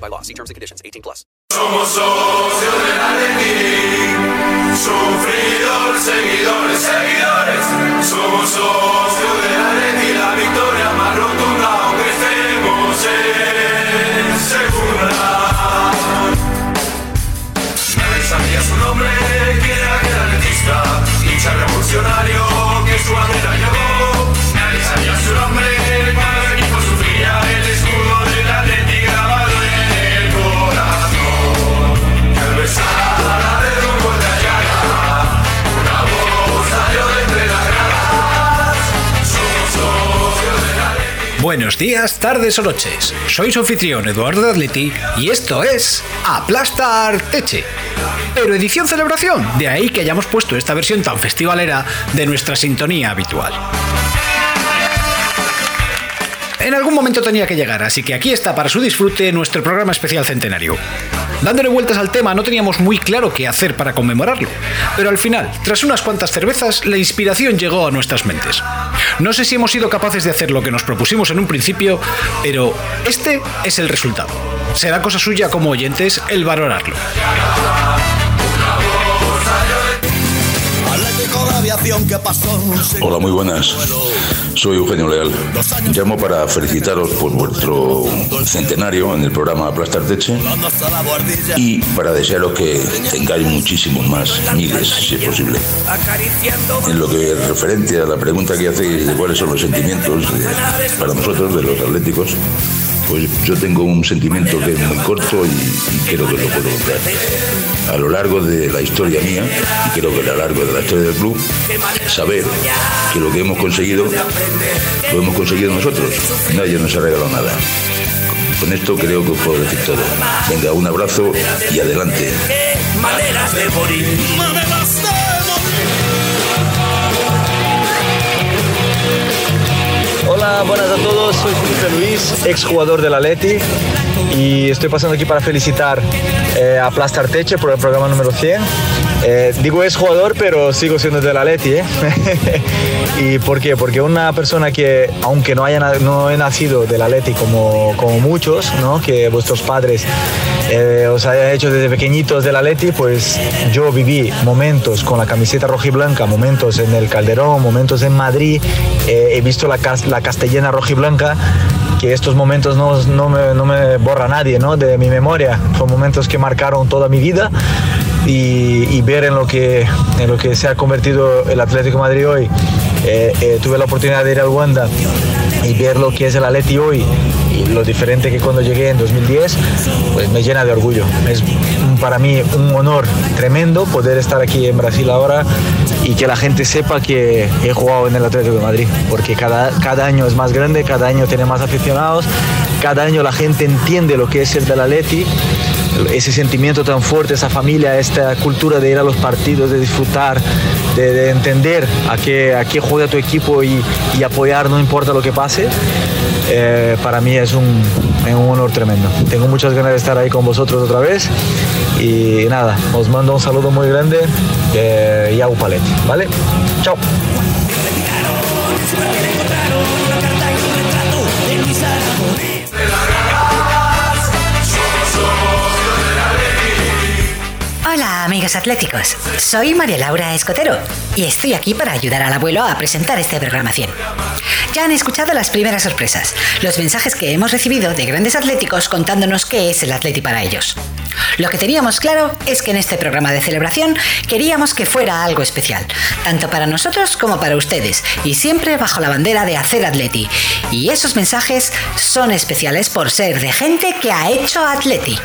by law. See terms and conditions 18 plus. Somos socios de la Sufridores, seguidores, seguidores. Somos socios de la La victoria más rotunda, aunque estemos en segunda. Nadie sabía su nombre, que era revolucionario que su Buenos días, tardes o noches. Soy su anfitrión Eduardo Atleti y esto es Aplastar Teche. Pero edición celebración, de ahí que hayamos puesto esta versión tan festivalera de nuestra sintonía habitual. En algún momento tenía que llegar, así que aquí está para su disfrute nuestro programa especial centenario. Dándole vueltas al tema no teníamos muy claro qué hacer para conmemorarlo, pero al final, tras unas cuantas cervezas, la inspiración llegó a nuestras mentes. No sé si hemos sido capaces de hacer lo que nos propusimos en un principio, pero este es el resultado. Será cosa suya como oyentes el valorarlo. Hola, muy buenas. Soy Eugenio Leal. Llamo para felicitaros por vuestro centenario en el programa Aplastar Teche y para desearos que tengáis muchísimos más, miles si es posible. En lo que referente a la pregunta que hacéis de cuáles son los sentimientos para nosotros, de los atléticos, pues yo tengo un sentimiento que es muy corto y, y creo que lo puedo contar. A lo largo de la historia mía, y creo que a lo largo de la historia del club, saber que lo que hemos conseguido, lo hemos conseguido nosotros. Nadie nos ha regalado nada. Con esto creo que os puedo decir todo. Venga, un abrazo y adelante. Maneras de morir. Hola, buenas a todos, soy Felipe Luis, exjugador del Atleti y estoy pasando aquí para felicitar eh, a Plastar Teche por el programa número 100. Eh, digo exjugador, pero sigo siendo del Atleti, ¿eh? ¿Y por qué? Porque una persona que, aunque no, haya, no he nacido del Atleti como, como muchos, ¿no? que vuestros padres eh, os hayan hecho desde pequeñitos del Atleti, pues yo viví momentos con la camiseta roja y blanca, momentos en el Calderón, momentos en Madrid, eh, he visto la, la castellana roja y blanca, que estos momentos no, no, me, no me borra nadie ¿no? de mi memoria, son momentos que marcaron toda mi vida y, ver en lo, que, en lo que se ha convertido el Atlético Madrid hoy. Eh, eh, tuve la oportunidad de ir al Wanda y ver lo que es el Atleti hoy y lo diferente que cuando llegué en 2010, pues me llena de orgullo. Es para mí un honor tremendo poder estar aquí en Brasil ahora y que la gente sepa que he jugado en el Atlético de Madrid, porque cada, cada año es más grande, cada año tiene más aficionados, cada año la gente entiende lo que es el del Atleti ese sentimiento tan fuerte, esa familia, esta cultura de ir a los partidos, de disfrutar, de, de entender a qué, a qué juega tu equipo y, y apoyar no importa lo que pase, eh, para mí es un, un honor tremendo. Tengo muchas ganas de estar ahí con vosotros otra vez y nada, os mando un saludo muy grande eh, y a Upaletti, ¿vale? Chao. Amigos atléticos. Soy María Laura Escotero y estoy aquí para ayudar al abuelo a presentar este programación. Ya han escuchado las primeras sorpresas, los mensajes que hemos recibido de grandes atléticos contándonos qué es el atleti para ellos. Lo que teníamos claro es que en este programa de celebración queríamos que fuera algo especial, tanto para nosotros como para ustedes, y siempre bajo la bandera de hacer atleti. Y esos mensajes son especiales por ser de gente que ha hecho atleti.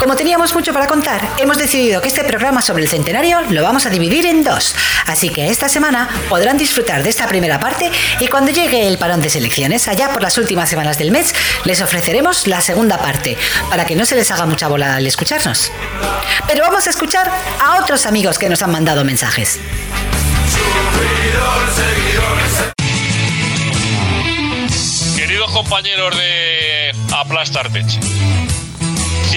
Como teníamos mucho para contar, hemos decidido que este programa sobre el centenario lo vamos a dividir en dos. Así que esta semana podrán disfrutar de esta primera parte y cuando llegue el parón de selecciones, allá por las últimas semanas del mes, les ofreceremos la segunda parte, para que no se les haga mucha bola al escucharnos. Pero vamos a escuchar a otros amigos que nos han mandado mensajes. Queridos compañeros de Aplastarteche,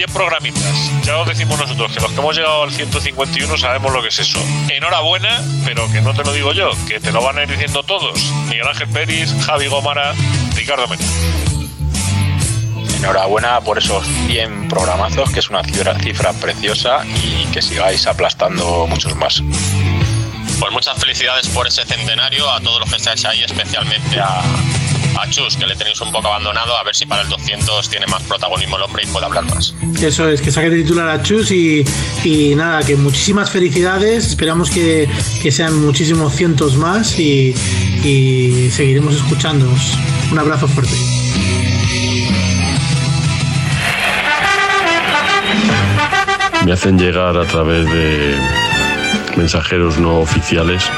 100 programitas. Ya os decimos nosotros que los que hemos llegado al 151 sabemos lo que es eso. Enhorabuena, pero que no te lo digo yo, que te lo van a ir diciendo todos. Miguel Ángel Peris, Javi Gomara, Ricardo Mena. Enhorabuena por esos 100 programazos, que es una cifra, cifra preciosa y que sigáis aplastando muchos más. Pues muchas felicidades por ese centenario a todos los que estáis ahí, especialmente a, a Chus, que le tenéis un poco abandonado, a ver si para el 200 tiene más protagonismo el hombre y puede hablar más. Eso es, que saque de titular a Chus y, y nada, que muchísimas felicidades. Esperamos que, que sean muchísimos cientos más y, y seguiremos escuchándonos. Un abrazo fuerte. Me hacen llegar a través de mensajeros no oficiales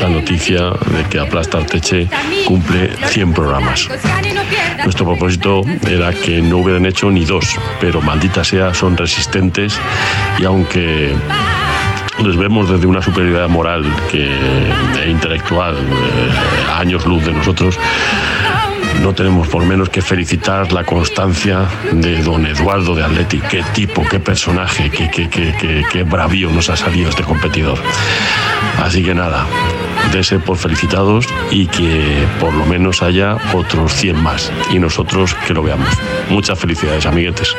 la noticia de que Aplasta Arteche cumple 100 programas. Nuestro propósito era que no hubieran hecho ni dos, pero maldita sea, son resistentes y aunque les vemos desde una superioridad moral que, e intelectual eh, a años luz de nosotros, no tenemos por menos que felicitar la constancia de don Eduardo de Atleti. Qué tipo, qué personaje, qué, qué, qué, qué, bravío nos ha salido este competidor. Así que nada, dese por felicitados y que por lo menos haya otros 100 más y nosotros que lo veamos. Muchas felicidades, amiguetes.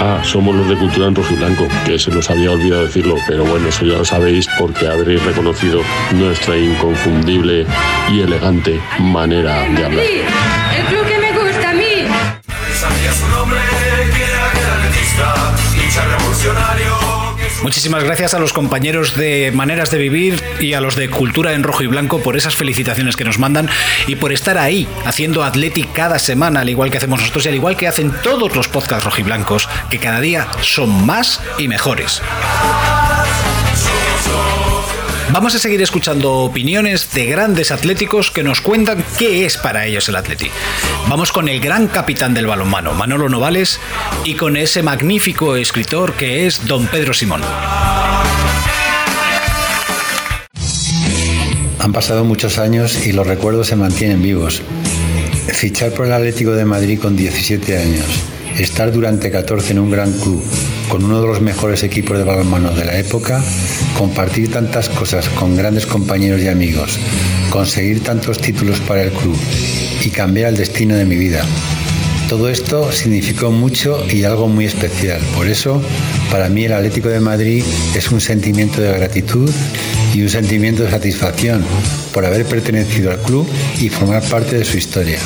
Ah, somos los de Cultura en Rojo y Blanco, que se nos había olvidado decirlo, pero bueno, eso ya lo sabéis porque habréis reconocido nuestra inconfundible y elegante manera de hablar. Muchísimas gracias a los compañeros de Maneras de Vivir y a los de Cultura en Rojo y Blanco por esas felicitaciones que nos mandan y por estar ahí haciendo Atleti cada semana, al igual que hacemos nosotros y al igual que hacen todos los podcasts rojiblancos, que cada día son más y mejores. Vamos a seguir escuchando opiniones de grandes atléticos que nos cuentan qué es para ellos el atleti. Vamos con el gran capitán del balonmano, Manolo Novales, y con ese magnífico escritor que es don Pedro Simón. Han pasado muchos años y los recuerdos se mantienen vivos. Fichar por el Atlético de Madrid con 17 años, estar durante 14 en un gran club, con uno de los mejores equipos de balonmano de la época, compartir tantas cosas con grandes compañeros y amigos, conseguir tantos títulos para el club y cambiar el destino de mi vida. Todo esto significó mucho y algo muy especial. Por eso, para mí el Atlético de Madrid es un sentimiento de gratitud y un sentimiento de satisfacción por haber pertenecido al club y formar parte de su historia.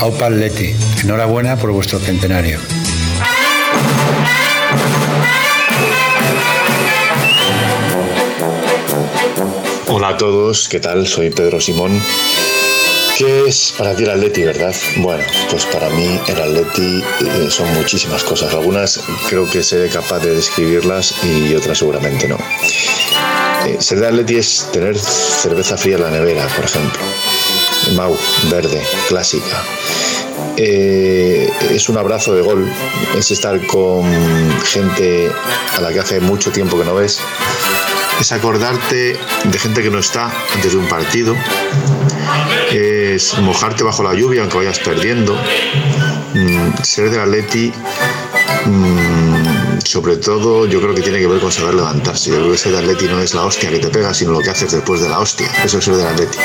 Aupa Atleti, enhorabuena por vuestro centenario. Hola a todos, ¿qué tal? Soy Pedro Simón. ¿Qué es para ti el Atleti, verdad? Bueno, pues para mí el Atleti eh, son muchísimas cosas. Algunas creo que seré capaz de describirlas y otras seguramente no. Eh, ser de Atleti es tener cerveza fría en la nevera, por ejemplo. Mau, verde, clásica. Eh, es un abrazo de gol, es estar con gente a la que hace mucho tiempo que no ves, es acordarte de gente que no está antes de un partido, es mojarte bajo la lluvia aunque vayas perdiendo, Mm, ser del Atleti mm, sobre todo yo creo que tiene que ver con saber levantarse. Yo creo que ser del Atleti no es la hostia que te pega, sino lo que haces después de la hostia. Eso es ser del Atleti.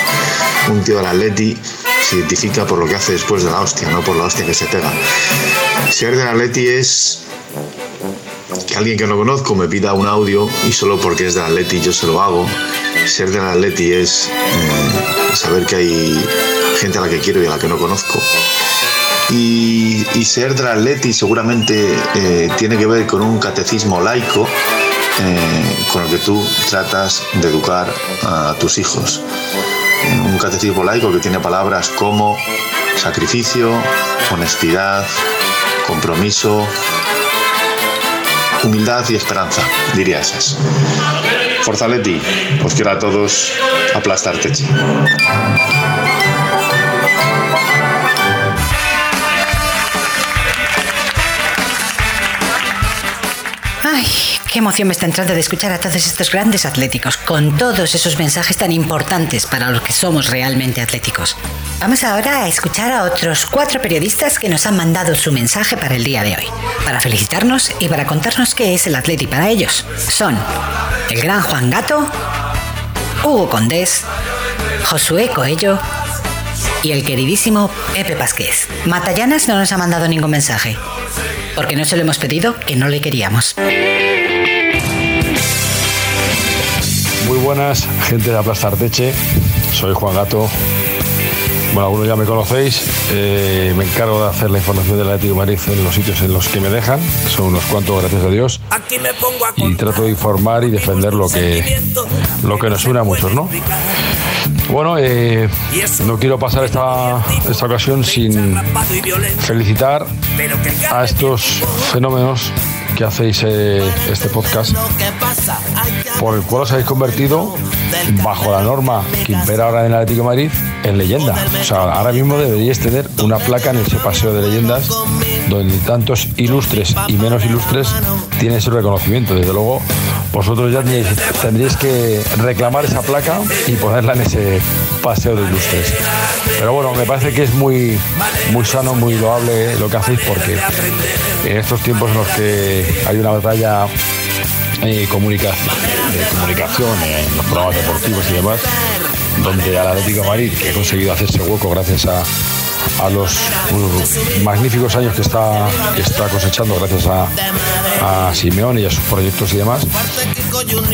Un tío del Atleti se identifica por lo que hace después de la hostia, no por la hostia que se pega. Ser del Atleti es alguien que no conozco me pida un audio y solo porque es de Atleti yo se lo hago. Ser de Atleti es eh, saber que hay gente a la que quiero y a la que no conozco. Y, ser de Atleti seguramente eh, tiene que ver con un catecismo laico eh, con el que tú tratas de educar a tus hijos. Un catecismo laico que tiene palabras como sacrificio, honestidad, compromiso, humildad y esperanza, diría esas. Forza Leti, os quiero a todos aplastar teche. Qué emoción me está entrando de escuchar a todos estos grandes atléticos, con todos esos mensajes tan importantes para los que somos realmente atléticos. Vamos ahora a escuchar a otros cuatro periodistas que nos han mandado su mensaje para el día de hoy, para felicitarnos y para contarnos qué es el Atleti para ellos. Son el gran Juan Gato, Hugo Condés, Josué Coello y el queridísimo Pepe Pasquez. Matallanas no nos ha mandado ningún mensaje, porque no se lo hemos pedido que no le queríamos. Buenas, gente de Plaza Arteche. Soy Juan Gato. Bueno, algunos ya me conocéis. eh, me encargo de hacer la información del Atlético de Madrid en los sitios en los que me dejan. Son unos cuantos, gracias a Dios. Y trato de informar y defender lo que, lo que nos une a muchos, ¿no? Bueno, eh, no quiero pasar esta, esta ocasión sin felicitar a estos fenómenos que hacéis eh, este podcast, por el cual os habéis convertido, bajo la norma que impera ahora en el Atlético Madrid, en leyenda. O sea, ahora mismo deberíais tener una placa en ese paseo de leyendas donde tantos ilustres y menos ilustres tienen ese reconocimiento. Desde luego, vosotros ya tendríais que reclamar esa placa y ponerla en ese paseo de ilustres. Pero bueno, me parece que es muy, muy sano, muy loable lo que hacéis porque en estos tiempos en los que hay una batalla eh, comunica- de comunicación eh, en los programas deportivos y demás, donde al Atlético de Madrid, que ha conseguido hacerse hueco gracias a, a los uh, magníficos años que está, que está cosechando gracias a, a Simeone y a sus proyectos y demás,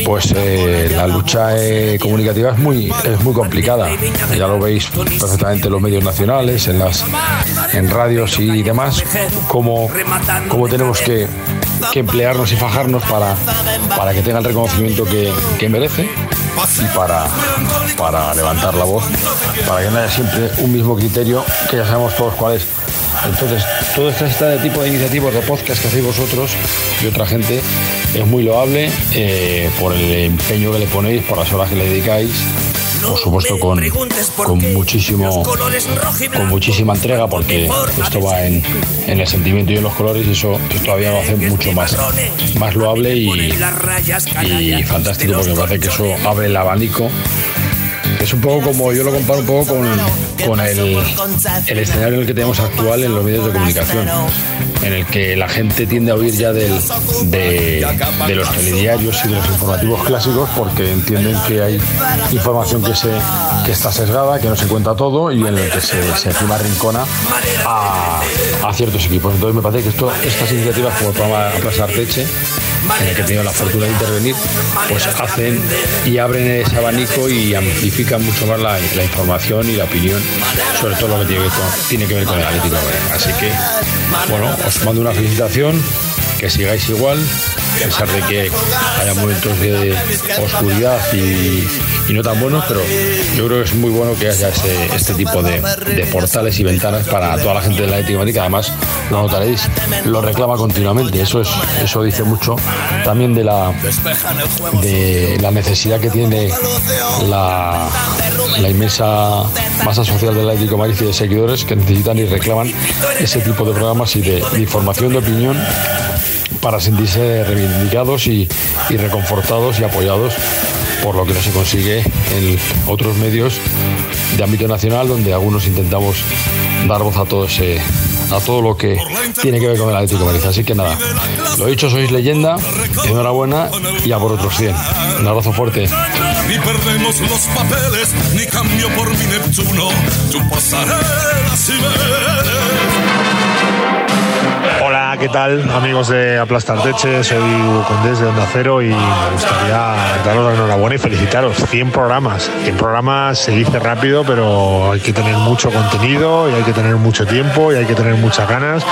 pues eh, la lucha eh, comunicativa es muy, es muy complicada. Ya lo veis perfectamente en los medios nacionales, en las en radios y demás, cómo, cómo tenemos que, que emplearnos y fajarnos para, para que tenga el reconocimiento que, que merece y para, para levantar la voz, para que no haya siempre un mismo criterio, que ya sabemos todos cuál es. Entonces, todo este tipo de iniciativas de podcast que hacéis vosotros y otra gente es muy loable eh, por el empeño que le ponéis, por las horas que le dedicáis, por supuesto con, con muchísimo con muchísima entrega porque esto va en, en el sentimiento y en los colores y eso todavía lo hace mucho más, más loable y, y fantástico porque me parece que eso abre el abanico es un poco como, yo lo comparo un poco con, con el, el escenario en el que tenemos actual en los medios de comunicación, en el que la gente tiende a huir ya del, de, los telediarios y de los informativos clásicos porque entienden que hay información que, se, que está sesgada, que no se cuenta todo y en el que se, se rincona a, a ciertos equipos. Entonces me parece que estas iniciativas como programa Plaza Arteche, en el que he tenido la fortuna de intervenir, pues hacen y abren ese abanico y amplifican mucho más la, información y la opinión sobre todo lo que tiene tiene que ver con el Atlético. Así que, bueno, os mando una felicitación, que sigáis igual, a pesar de que haya momentos de oscuridad y, y no tan buenos, pero yo creo que es muy bueno que haya este tipo de, de portales y ventanas para toda la gente de Madrid, que además, lo notaréis, lo reclama continuamente. Eso, es, eso dice mucho también de la, de la necesidad que tiene la, la inmensa masa social del Atlético de Madrid y de seguidores que necesitan y reclaman ese tipo de programas y de, de información de opinión para sentirse reivindicados y, y reconfortados y apoyados por lo que no se consigue en otros medios de ámbito nacional donde algunos intentamos dar voz a todo ese a todo lo que tiene que ver con el Atlético de Madrid. Así que nada, lo dicho, sois leyenda, enhorabuena y a por otros 100. Un abrazo fuerte. Ni perdemos los papeles, ni cambio por mi Neptuno, tu pasarela si ves. Hola, ¿qué tal amigos de Aplastar Teche? Soy Hugo Condés de Onda Cero y me gustaría daros la enhorabuena y felicitaros. 100 programas. 100 programas se dice rápido, pero hay que tener mucho contenido y hay que tener mucho tiempo y hay que tener muchas ganas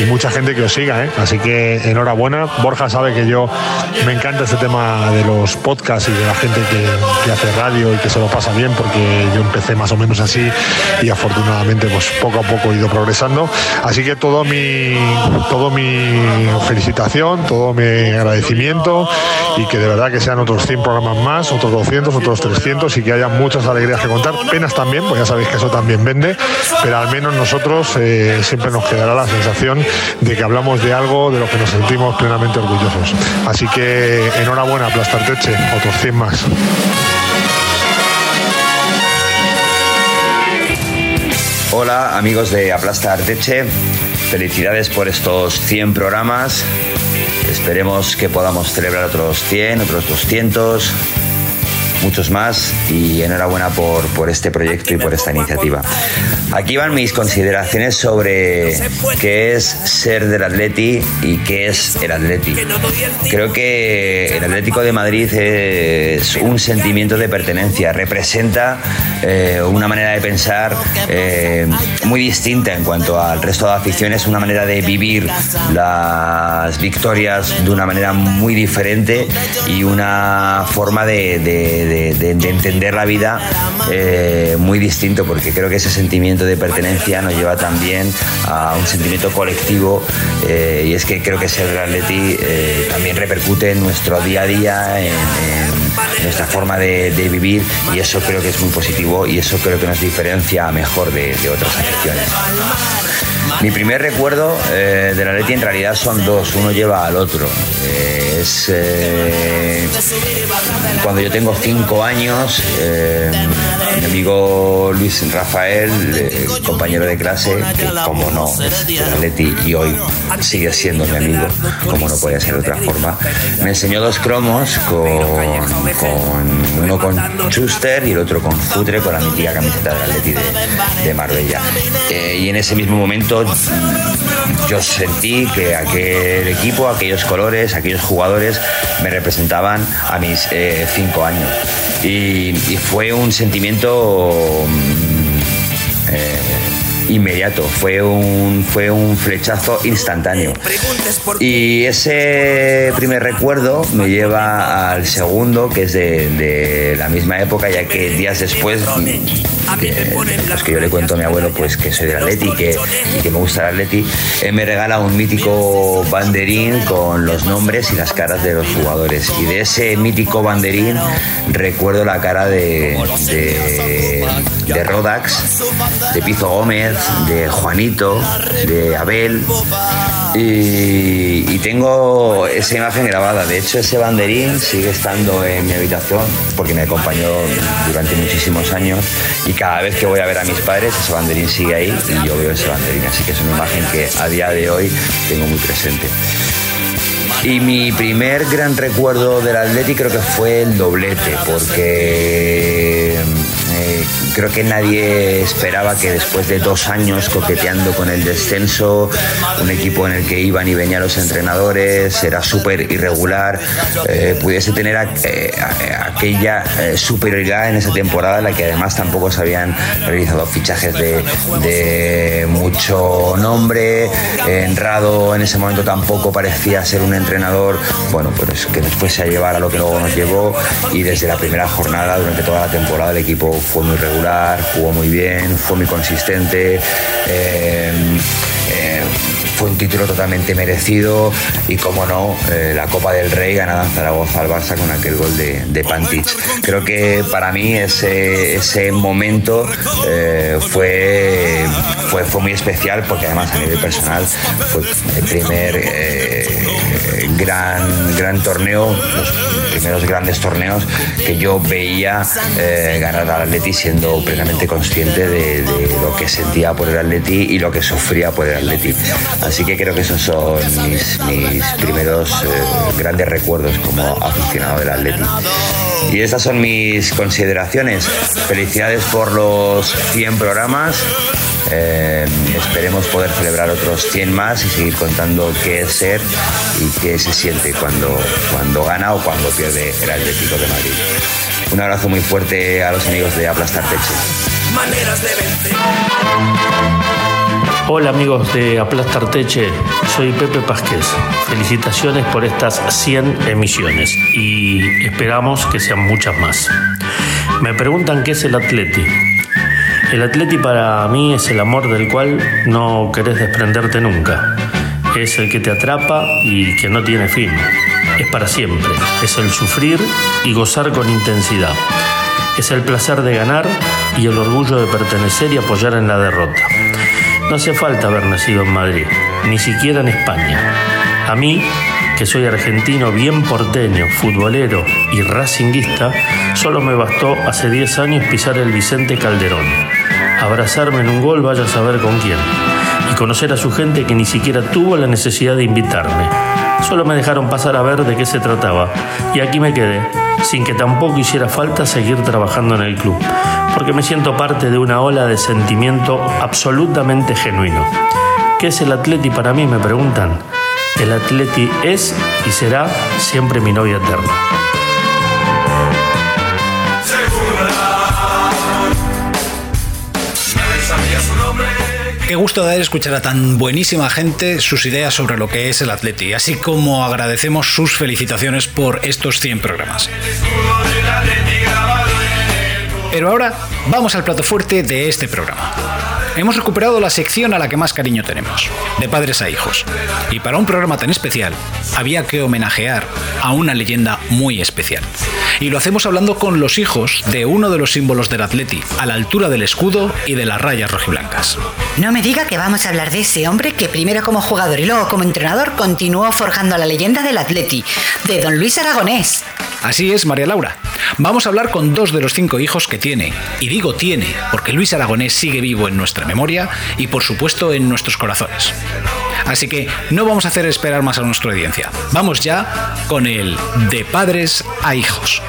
y mucha gente que os siga. ¿eh? Así que enhorabuena. Borja sabe que yo me encanta este tema de los podcasts y de la gente que, que hace radio y que se lo pasa bien porque yo empecé más o menos así y afortunadamente pues poco a poco he ido progresando. Así que todo mi, todo mi felicitación, todo mi agradecimiento y que de verdad que sean otros 100 programas más, otros 200, otros 300 y que haya muchas alegrías que contar. Penas también, pues ya sabéis que eso también vende, pero al menos nosotros eh, siempre nos quedará la sensación de que hablamos de algo de lo que nos sentimos plenamente orgullosos. Así que enhorabuena, Aplastar Teche, otros 100 más. Hola amigos de Aplasta Arteche, felicidades por estos 100 programas. Esperemos que podamos celebrar otros 100, otros 200, muchos más y enhorabuena por, por este proyecto y por esta iniciativa. Aquí van mis consideraciones sobre qué es ser del Atleti y qué es el Atleti. Creo que el Atlético de Madrid es un sentimiento de pertenencia, representa eh, una manera de pensar eh, muy distinta en cuanto al resto de aficiones, una manera de vivir las victorias de una manera muy diferente y una forma de, de- de- de entender la vida eh, muy distinto, porque creo que ese sentimiento de pertenencia nos lleva también a un sentimiento colectivo eh, y es que creo que ser del Atleti eh, también repercute en nuestro día a día, en, nuestra forma de, de vivir y eso creo que es muy positivo y eso creo que nos diferencia mejor de, de otras aficiones. Mi primer recuerdo eh, del Atleti en realidad son dos, uno lleva al otro. Eh, eh, cuando yo tengo cinco años, eh, mi amigo Luis Rafael, eh, compañero de clase, que como no es Atleti y hoy sigue siendo mi amigo, como no puede ser de otra forma, me enseñó dos cromos con, con uno con Schuster y el otro con Futre con la mítica camiseta del Atleti de, de Marbella. Eh, y en ese mismo momento yo sentí que aquel equipo, aquellos colores, aquellos jugadores me representaban a mis eh, cinco años. Y, fue un sentimiento mm, eh, inmediato, fue un, fue un flechazo instantáneo. Y ese primer recuerdo me lleva al segundo, que es de, la misma época, ya que días después, que, los que yo le cuento a mi abuelo, pues que soy del Atleti que, y que me gusta el Atleti, él me regala un mítico banderín con los nombres y las caras de los jugadores. Y de ese mítico banderín recuerdo la cara de, de, de Rodax, de Pizo Gómez, de Juanito, de Abel. Y, tengo esa imagen grabada. De hecho, ese banderín sigue estando en mi habitación porque me acompañó durante muchísimos años. Y cada vez que voy a ver a mis padres, ese banderín sigue ahí y yo veo ese banderín. Así que es una imagen que a día de hoy tengo muy presente. Y mi primer gran recuerdo del Atleti creo que fue el doblete, porque eh, creo que nadie esperaba que después de dos años coqueteando con el descenso, un equipo en el que iban y venían los entrenadores, era súper irregular, eh, pudiese tener eh, aquella eh, superioridad en esa temporada en la que además tampoco se habían realizado fichajes de, mucho nombre, Enrado en ese momento tampoco parecía ser un entrenador, bueno, pues que nos fuese a llevar a lo que luego nos llevó y desde la primera jornada, durante toda la temporada, el equipo fue muy regular, jugó muy bien, fue muy consistente. eh, eh, fue un título totalmente merecido y, como no, eh, la Copa del Rey ganada en Zaragoza al Barça con aquel gol de, de Pantic. Creo que para mí ese, ese momento fue, fue, fue muy especial porque además a nivel personal fue el primer gran, gran torneo, los primeros grandes torneos que yo veía eh, ganar al Atleti siendo plenamente consciente de, lo que sentía por el Atleti y lo que sufría por el Atleti. Así que creo que esos son mis, mis primeros eh, grandes recuerdos como aficionado del Atleti. Y estas son mis consideraciones. Felicidades por los 100 programas Eh, esperemos poder celebrar otros 100 más y seguir contando qué es ser y qué se siente cuando, cuando gana o cuando pierde el Atlético de Madrid. Un abrazo muy fuerte a los amigos de Aplastar Techo. Maneras de vencer. Hola amigos de Aplastar Teche, soy Pepe Pasquez. Felicitaciones por estas 100 emisiones y esperamos que sean muchas más. Me preguntan qué es el Atleti. El Atleti para mí es el amor del cual no querés desprenderte nunca. Es el que te atrapa y que no tiene fin. Es para siempre. Es el sufrir y gozar con intensidad. Es el placer de ganar y el orgullo de pertenecer y apoyar en la derrota. No hace falta haber nacido en Madrid, ni siquiera en España. A mí, que soy argentino bien porteño, futbolero y racinguista, solo me bastó hace 10 años pisar el Vicente Calderón, abrazarme en un gol vaya a saber con quién, y conocer a su gente que ni siquiera tuvo la necesidad de invitarme. Solo me dejaron pasar a ver de qué se trataba, y aquí me quedé, sin que tampoco hiciera falta seguir trabajando en el club, porque me siento parte de una ola de sentimiento absolutamente genuino. ¿Qué es el Atleti para mí? Me preguntan. El Atleti es y será siempre mi novia eterna. Qué gusto dar escuchar a tan buenísima gente sus ideas sobre lo que es el Atleti, así como agradecemos sus felicitaciones por estos 100 programas. Pero ahora vamos al plato fuerte de este programa. Hemos recuperado la sección a la que más cariño tenemos, de padres a hijos. Y para un programa tan especial, había que homenajear a una leyenda muy especial. Y lo hacemos hablando con los hijos de uno de los símbolos del Atleti, a la altura del escudo y de las rayas rojiblancas. No me diga que vamos a hablar de ese hombre que primero como jugador y luego como entrenador continuó forjando la leyenda del Atleti, de don Luis Aragonés. Así es, María Laura. Vamos a hablar con dos de los cinco hijos que tiene. Y digo tiene, porque Luis Aragonés sigue vivo en nuestra memoria y por supuesto en nuestros corazones. Así que no vamos a hacer esperar más a nuestra audiencia. Vamos ya con el de padres a hijos.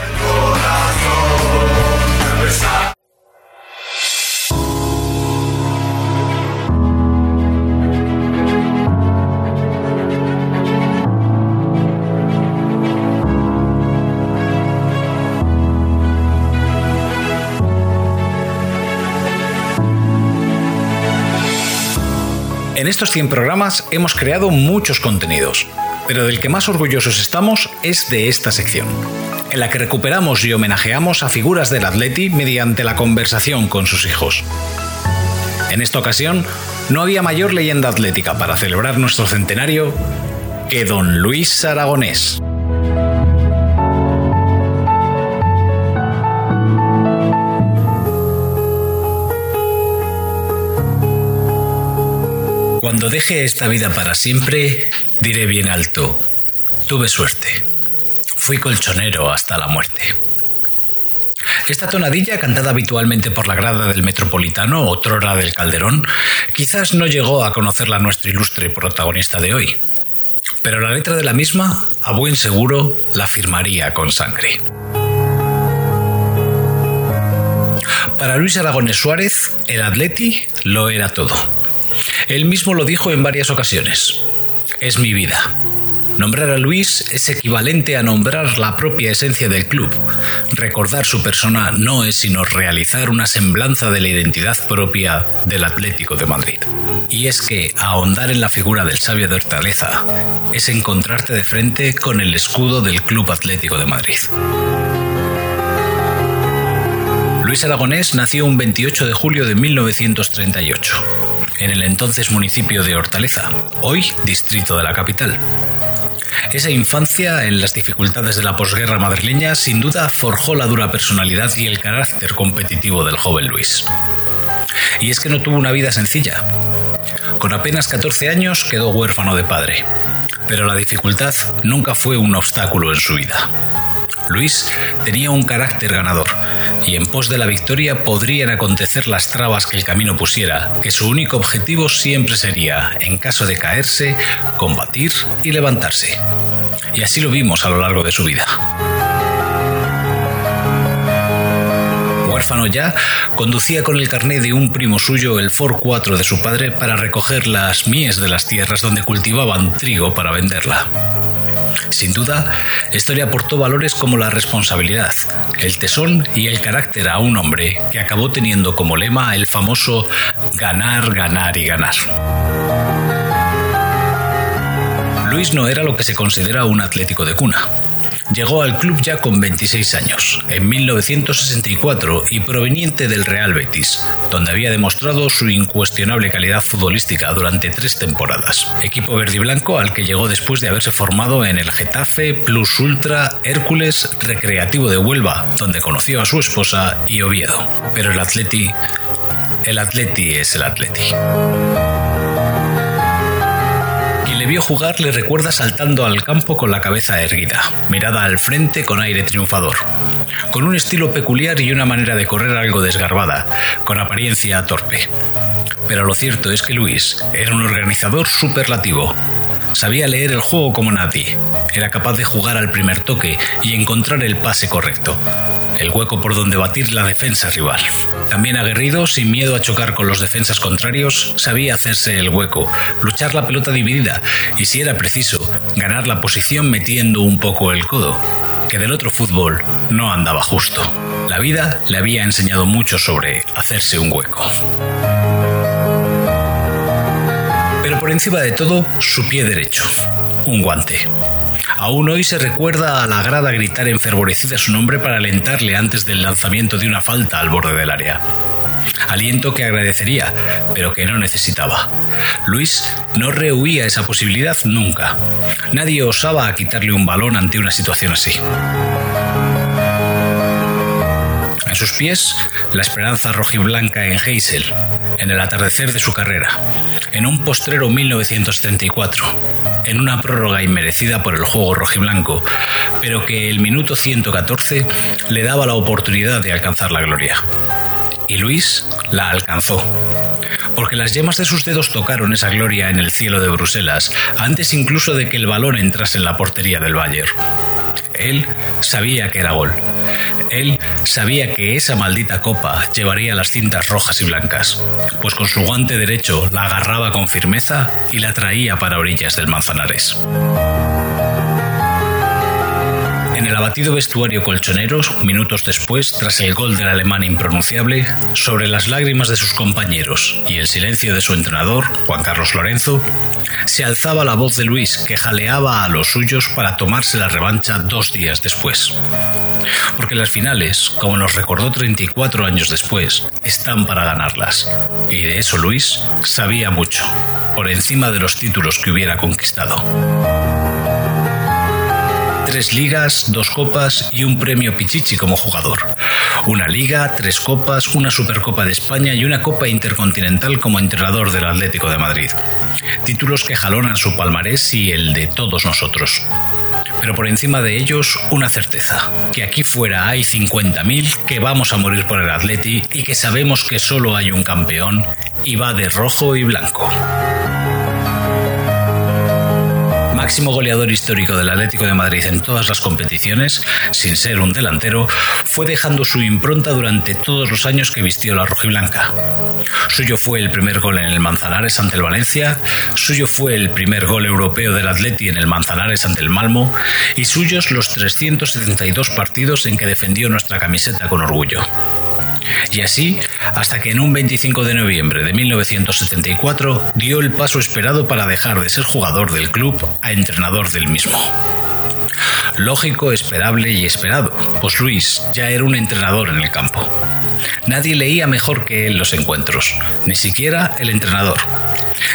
Estos 100 programas hemos creado muchos contenidos, pero del que más orgullosos estamos es de esta sección, en la que recuperamos y homenajeamos a figuras del Atleti mediante la conversación con sus hijos. En esta ocasión, no había mayor leyenda atlética para celebrar nuestro centenario que don Luis Aragonés. Cuando deje esta vida para siempre, diré bien alto, tuve suerte. Fui colchonero hasta la muerte. Esta tonadilla, cantada habitualmente por la grada del Metropolitano, otrora del Calderón, quizás no llegó a conocerla nuestro ilustre protagonista de hoy. Pero la letra de la misma, a buen seguro, la firmaría con sangre. Para Luis Aragones Suárez, el Atleti lo era todo. Él mismo lo dijo en varias ocasiones. Es mi vida. Nombrar a Luis es equivalente a nombrar la propia esencia del club. Recordar su persona no es sino realizar una semblanza de la identidad propia del Atlético de Madrid. Y es que ahondar en la figura del sabio de Hortaleza es encontrarte de frente con el escudo del Club Atlético de Madrid. Luis Aragonés nació un 28 de julio de 1938 en el entonces municipio de Hortaleza, hoy distrito de la capital. Esa infancia, en las dificultades de la posguerra madrileña, sin duda forjó la dura personalidad y el carácter competitivo del joven Luis. Y es que no tuvo una vida sencilla. Con apenas 14 años quedó huérfano de padre, pero la dificultad nunca fue un obstáculo en su vida. Luis tenía un carácter ganador y en pos de la victoria podrían acontecer las trabas que el camino pusiera, que su único objetivo siempre sería, en caso de caerse, combatir y levantarse. Y así lo vimos a lo largo de su vida. huérfano ya, conducía con el carné de un primo suyo el Ford 4 de su padre para recoger las mies de las tierras donde cultivaban trigo para venderla. Sin duda, esto le aportó valores como la responsabilidad, el tesón y el carácter a un hombre que acabó teniendo como lema el famoso ganar, ganar y ganar. Luis no era lo que se considera un atlético de cuna. Llegó al club ya con 26 años, en 1964, y proveniente del Real Betis, donde había demostrado su incuestionable calidad futbolística durante tres temporadas. Equipo verde y blanco al que llegó después de haberse formado en el Getafe, Plus Ultra, Hércules, Recreativo de Huelva, donde conoció a su esposa y Oviedo. Pero el Atleti... El Atleti es el Atleti. Vio jugar le recuerda saltando al campo con la cabeza erguida, mirada al frente con aire triunfador, con un estilo peculiar y una manera de correr algo desgarbada, con apariencia torpe. Pero lo cierto es que Luis era un organizador superlativo. Sabía leer el juego como nadie. Era capaz de jugar al primer toque y encontrar el pase correcto, el hueco por donde batir la defensa rival. También aguerrido, sin miedo a chocar con los defensas contrarios, sabía hacerse el hueco, luchar la pelota dividida y, si era preciso, ganar la posición metiendo un poco el codo, que del otro fútbol no andaba justo. La vida le había enseñado mucho sobre hacerse un hueco. Pero por encima de todo, su pie derecho, un guante. Aún hoy se recuerda a la grada gritar enfervorecida su nombre para alentarle antes del lanzamiento de una falta al borde del área. Aliento que agradecería, pero que no necesitaba. Luis no rehuía esa posibilidad nunca. Nadie osaba quitarle un balón ante una situación así. En sus pies, la esperanza rojiblanca en Heysel, en el atardecer de su carrera, en un postrero 1974, en una prórroga inmerecida por el juego rojiblanco, pero que el minuto 114 le daba la oportunidad de alcanzar la gloria. Y Luis la alcanzó. Porque las yemas de sus dedos tocaron esa gloria en el cielo de Bruselas, antes incluso de que el balón entrase en la portería del Bayern. Él sabía que era gol. Él sabía que esa maldita copa llevaría las cintas rojas y blancas, pues con su guante derecho la agarraba con firmeza y la traía para orillas del Manzanares. Abatido vestuario colchoneros, minutos después, tras el gol del alemán impronunciable, sobre las lágrimas de sus compañeros y el silencio de su entrenador, Juan Carlos Lorenzo, se alzaba la voz de Luis que jaleaba a los suyos para tomarse la revancha dos días después. Porque las finales, como nos recordó 34 años después, están para ganarlas. Y de eso Luis sabía mucho, por encima de los títulos que hubiera conquistado tres ligas, dos copas y un premio Pichichi como jugador. Una liga, tres copas, una Supercopa de España y una Copa Intercontinental como entrenador del Atlético de Madrid. Títulos que jalonan su palmarés y el de todos nosotros. Pero por encima de ellos, una certeza, que aquí fuera hay 50.000 que vamos a morir por el Atleti y que sabemos que solo hay un campeón y va de rojo y blanco máximo goleador histórico del Atlético de Madrid en todas las competiciones, sin ser un delantero, fue dejando su impronta durante todos los años que vistió la rojiblanca. Suyo fue el primer gol en el Manzanares ante el Valencia, suyo fue el primer gol europeo del Atleti en el Manzanares ante el Malmo y suyos los 372 partidos en que defendió nuestra camiseta con orgullo. Y así, hasta que en un 25 de noviembre de 1974 dio el paso esperado para dejar de ser jugador del club a entrenador del mismo. Lógico, esperable y esperado, pues Luis ya era un entrenador en el campo. Nadie leía mejor que él los encuentros, ni siquiera el entrenador.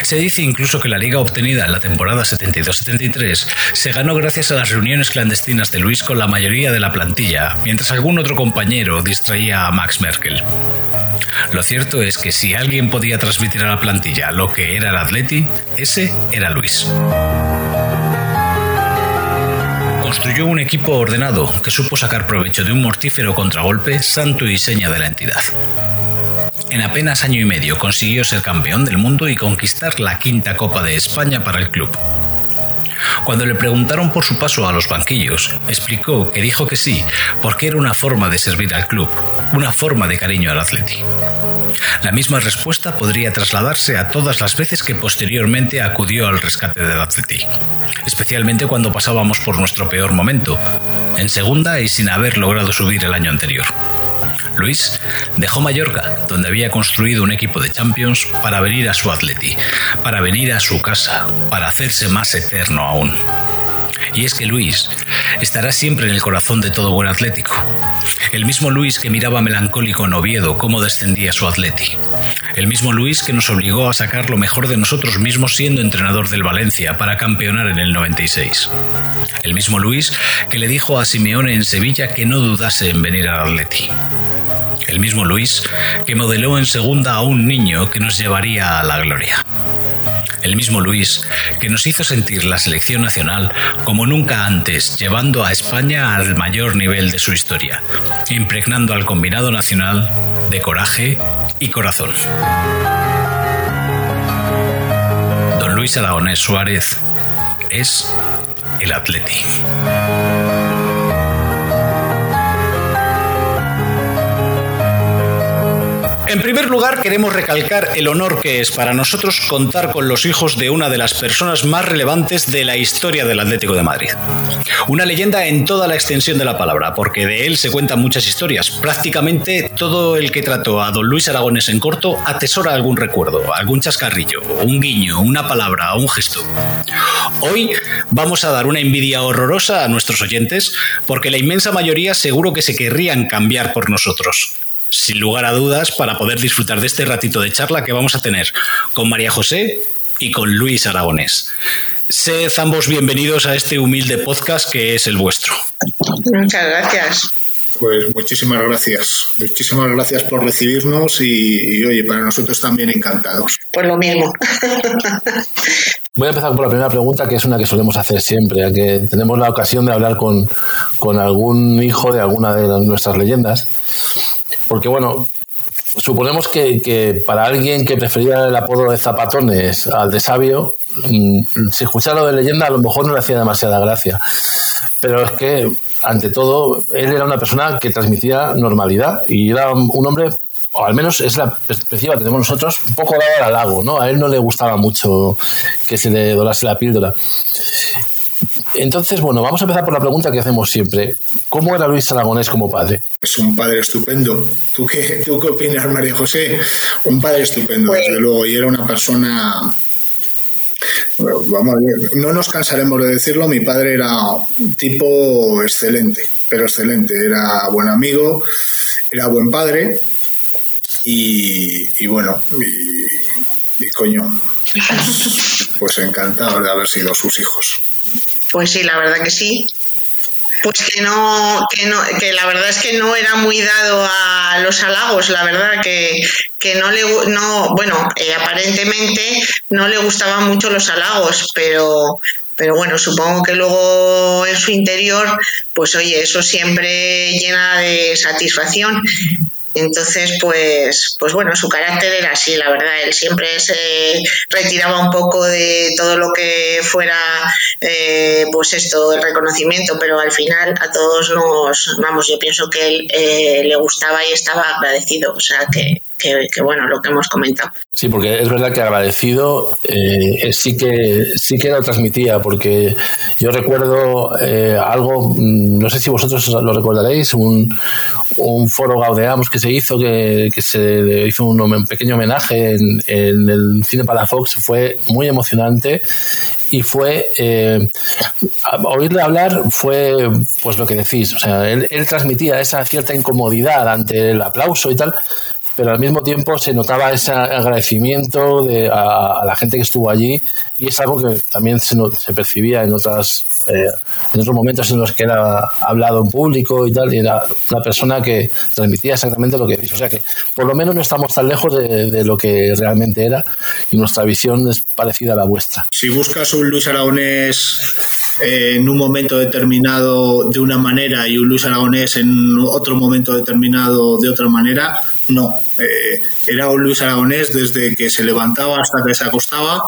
Se dice incluso que la liga obtenida en la temporada 72-73 se ganó gracias a las reuniones clandestinas de Luis con la mayoría de la plantilla, mientras algún otro compañero distraía a Max Merkel. Lo cierto es que si alguien podía transmitir a la plantilla lo que era el Atleti, ese era Luis. Construyó un equipo ordenado que supo sacar provecho de un mortífero contragolpe santo y seña de la entidad. En apenas año y medio consiguió ser campeón del mundo y conquistar la quinta Copa de España para el club. Cuando le preguntaron por su paso a los banquillos, explicó que dijo que sí, porque era una forma de servir al club, una forma de cariño al Atleti. La misma respuesta podría trasladarse a todas las veces que posteriormente acudió al rescate del Atleti, especialmente cuando pasábamos por nuestro peor momento, en segunda y sin haber logrado subir el año anterior. Luis dejó Mallorca, donde había construido un equipo de Champions, para venir a su Atleti, para venir a su casa, para hacerse más eterno aún. Y es que Luis estará siempre en el corazón de todo buen atlético. El mismo Luis que miraba melancólico en Oviedo cómo descendía su Atleti. El mismo Luis que nos obligó a sacar lo mejor de nosotros mismos siendo entrenador del Valencia para campeonar en el 96. El mismo Luis que le dijo a Simeone en Sevilla que no dudase en venir al Atleti. El mismo Luis que modeló en segunda a un niño que nos llevaría a la gloria. El mismo Luis que nos hizo sentir la selección nacional como nunca antes, llevando a España al mayor nivel de su historia, impregnando al combinado nacional de coraje y corazón. Don Luis Aragonés Suárez es el Atleti. En primer lugar, queremos recalcar el honor que es para nosotros contar con los hijos de una de las personas más relevantes de la historia del Atlético de Madrid. Una leyenda en toda la extensión de la palabra, porque de él se cuentan muchas historias. Prácticamente todo el que trató a don Luis Aragones en corto atesora algún recuerdo, algún chascarrillo, un guiño, una palabra, un gesto. Hoy vamos a dar una envidia horrorosa a nuestros oyentes, porque la inmensa mayoría seguro que se querrían cambiar por nosotros sin lugar a dudas, para poder disfrutar de este ratito de charla que vamos a tener con María José y con Luis Aragonés. Sed ambos bienvenidos a este humilde podcast que es el vuestro. Muchas gracias. Pues muchísimas gracias. Muchísimas gracias por recibirnos y, y, oye, para nosotros también encantados. Pues lo mismo. Voy a empezar por la primera pregunta, que es una que solemos hacer siempre, ya que tenemos la ocasión de hablar con, con algún hijo de alguna de nuestras leyendas. Porque, bueno, suponemos que, que, para alguien que prefería el apodo de zapatones al de sabio, si escuchara lo de leyenda a lo mejor no le hacía demasiada gracia. Pero es que, ante todo, él era una persona que transmitía normalidad y era un hombre, o al menos es la perspectiva que tenemos nosotros, un poco dado al halago, ¿no? A él no le gustaba mucho que se le dorase la píldora. Entonces, bueno, vamos a empezar por la pregunta que hacemos siempre. ¿Cómo era Luis Aragonés como padre? Es un padre estupendo. ¿Tú qué, tú qué opinas, María José? Un padre estupendo, pues... desde luego. Y era una persona vamos a ver, no nos cansaremos de decirlo, mi padre era un tipo excelente, pero excelente, era buen amigo, era buen padre y, y bueno, y, coño, pues, pues encantado de haber sido sus hijos. Pues sí, la verdad que sí. Pues que no, que no, que la verdad es que no era muy dado a los halagos, la verdad que, que no le, no, bueno, eh, aparentemente no le gustaban mucho los halagos, pero, pero bueno, supongo que luego en su interior, pues oye, eso siempre llena de satisfacción. Entonces, pues, pues bueno, su carácter era así, la verdad. Él siempre se retiraba un poco de todo lo que fuera, eh, pues esto, el reconocimiento, pero al final a todos nos, vamos, yo pienso que él eh, le gustaba y estaba agradecido, o sea que, que, bueno, lo que hemos comentado. Sí, porque es verdad que agradecido eh, sí que sí que lo transmitía, porque yo recuerdo eh, algo, no sé si vosotros lo recordaréis, un, un foro Gaudeamos que se hizo, que, que se hizo un, pequeño homenaje en, en, el cine para Fox, fue muy emocionante y fue eh, oírle hablar fue pues lo que decís, o sea, él, él transmitía esa cierta incomodidad ante el aplauso y tal, pero al mismo tiempo se notaba ese agradecimiento de, a, la gente que estuvo allí y es algo que también se, no, se percibía en otras eh, en otros momentos en los que era hablado en público y tal y era una persona que transmitía exactamente lo que dice o sea que por lo menos no estamos tan lejos de, de lo que realmente era y nuestra visión es parecida a la vuestra si buscas un Luis Aragonés eh, en un momento determinado de una manera y un Luis Aragonés en otro momento determinado de otra manera, no. Eh, era un Luis Aragonés desde que se levantaba hasta que se acostaba,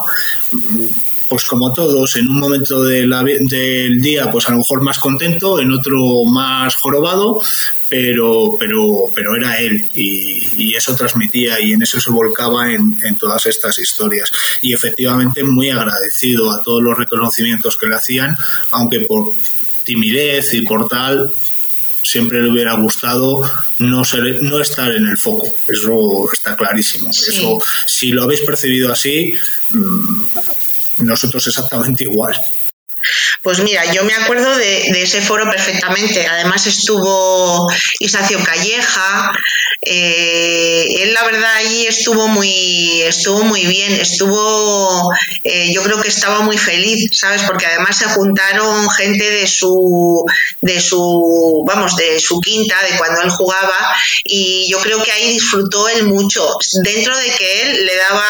pues como todos, en un momento de la, del día, pues a lo mejor más contento, en otro más jorobado, pero, pero, pero era él y, eso transmitía y en eso se volcaba en, en, todas estas historias. Y efectivamente muy agradecido a todos los reconocimientos que le hacían, aunque por timidez y por tal siempre le hubiera gustado no ser, no estar en el foco. Eso está clarísimo. Eso, si lo habéis percibido así, mm, nosotros exactamente igual. Pues mira, yo me acuerdo de, ese foro perfectamente. Además estuvo Isacio Calleja. Eh, él la verdad allí estuvo muy, estuvo muy bien. Estuvo, eh, yo creo que estaba muy feliz, ¿sabes? Porque además se juntaron gente de su, de su, vamos, de su quinta, de cuando él jugaba. Y yo creo que ahí disfrutó él mucho. Dentro de que él le daba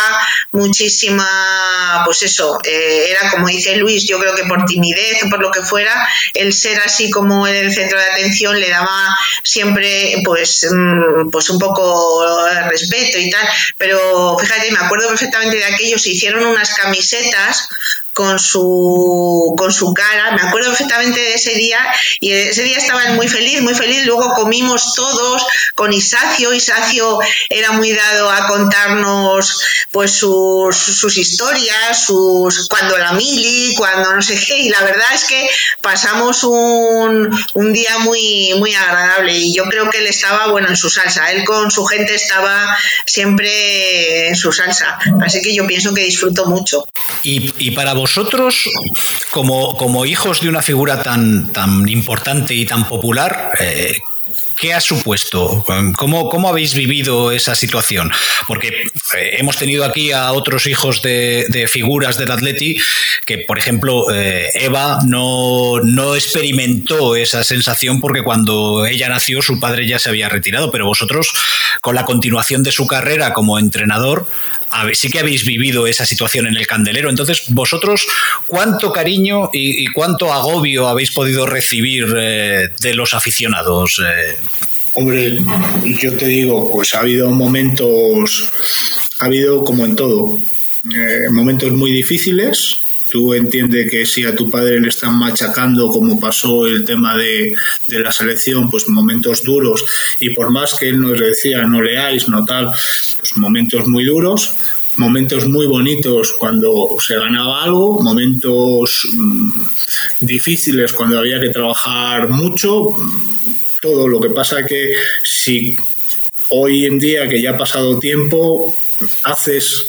muchísima, pues eso, eh, era como dice Luis, yo creo que por timidez por lo que fuera, el ser así como el centro de atención le daba siempre pues, mm, pues un poco respeto y tal. Pero fíjate, me acuerdo perfectamente de aquello, se hicieron unas camisetas con su, con su cara. Me acuerdo perfectamente de ese día y ese día estaban muy feliz, muy feliz. Luego comimos todos con Isacio. Isacio era muy dado a contarnos pues sus, sus historias, sus cuando la mili, cuando no sé qué. Y la verdad es que pasamos un, un día muy, muy agradable y yo creo que él estaba bueno en su salsa. Él con su gente estaba siempre en su salsa. Así que yo pienso que disfruto mucho. Y, y para vos vosotros, como, como hijos de una figura tan, tan importante y tan popular, eh, ¿Qué ha supuesto? ¿Cómo, ¿Cómo, habéis vivido esa situación? Porque eh, hemos tenido aquí a otros hijos de, figuras del Atleti que, por ejemplo, eh, Eva no, no, experimentó esa sensación porque cuando ella nació su padre ya se había retirado, pero vosotros, con la continuación de su carrera como entrenador, sí que habéis vivido esa situación en el candelero. Entonces, vosotros, ¿cuánto cariño y, cuánto agobio habéis podido recibir eh, de los aficionados? Eh? Hombre, yo te digo, pues ha habido momentos, ha habido como en todo, eh, momentos muy difíciles, tú entiendes que si a tu padre le están machacando, como pasó el tema de, la selección, pues momentos duros, y por más que él nos decía no leáis, no tal, pues momentos muy duros, momentos muy bonitos cuando se ganaba algo, momentos mm, difíciles cuando había que trabajar mucho, todo. Lo que pasa que si hoy en día que ya ha pasado tiempo, haces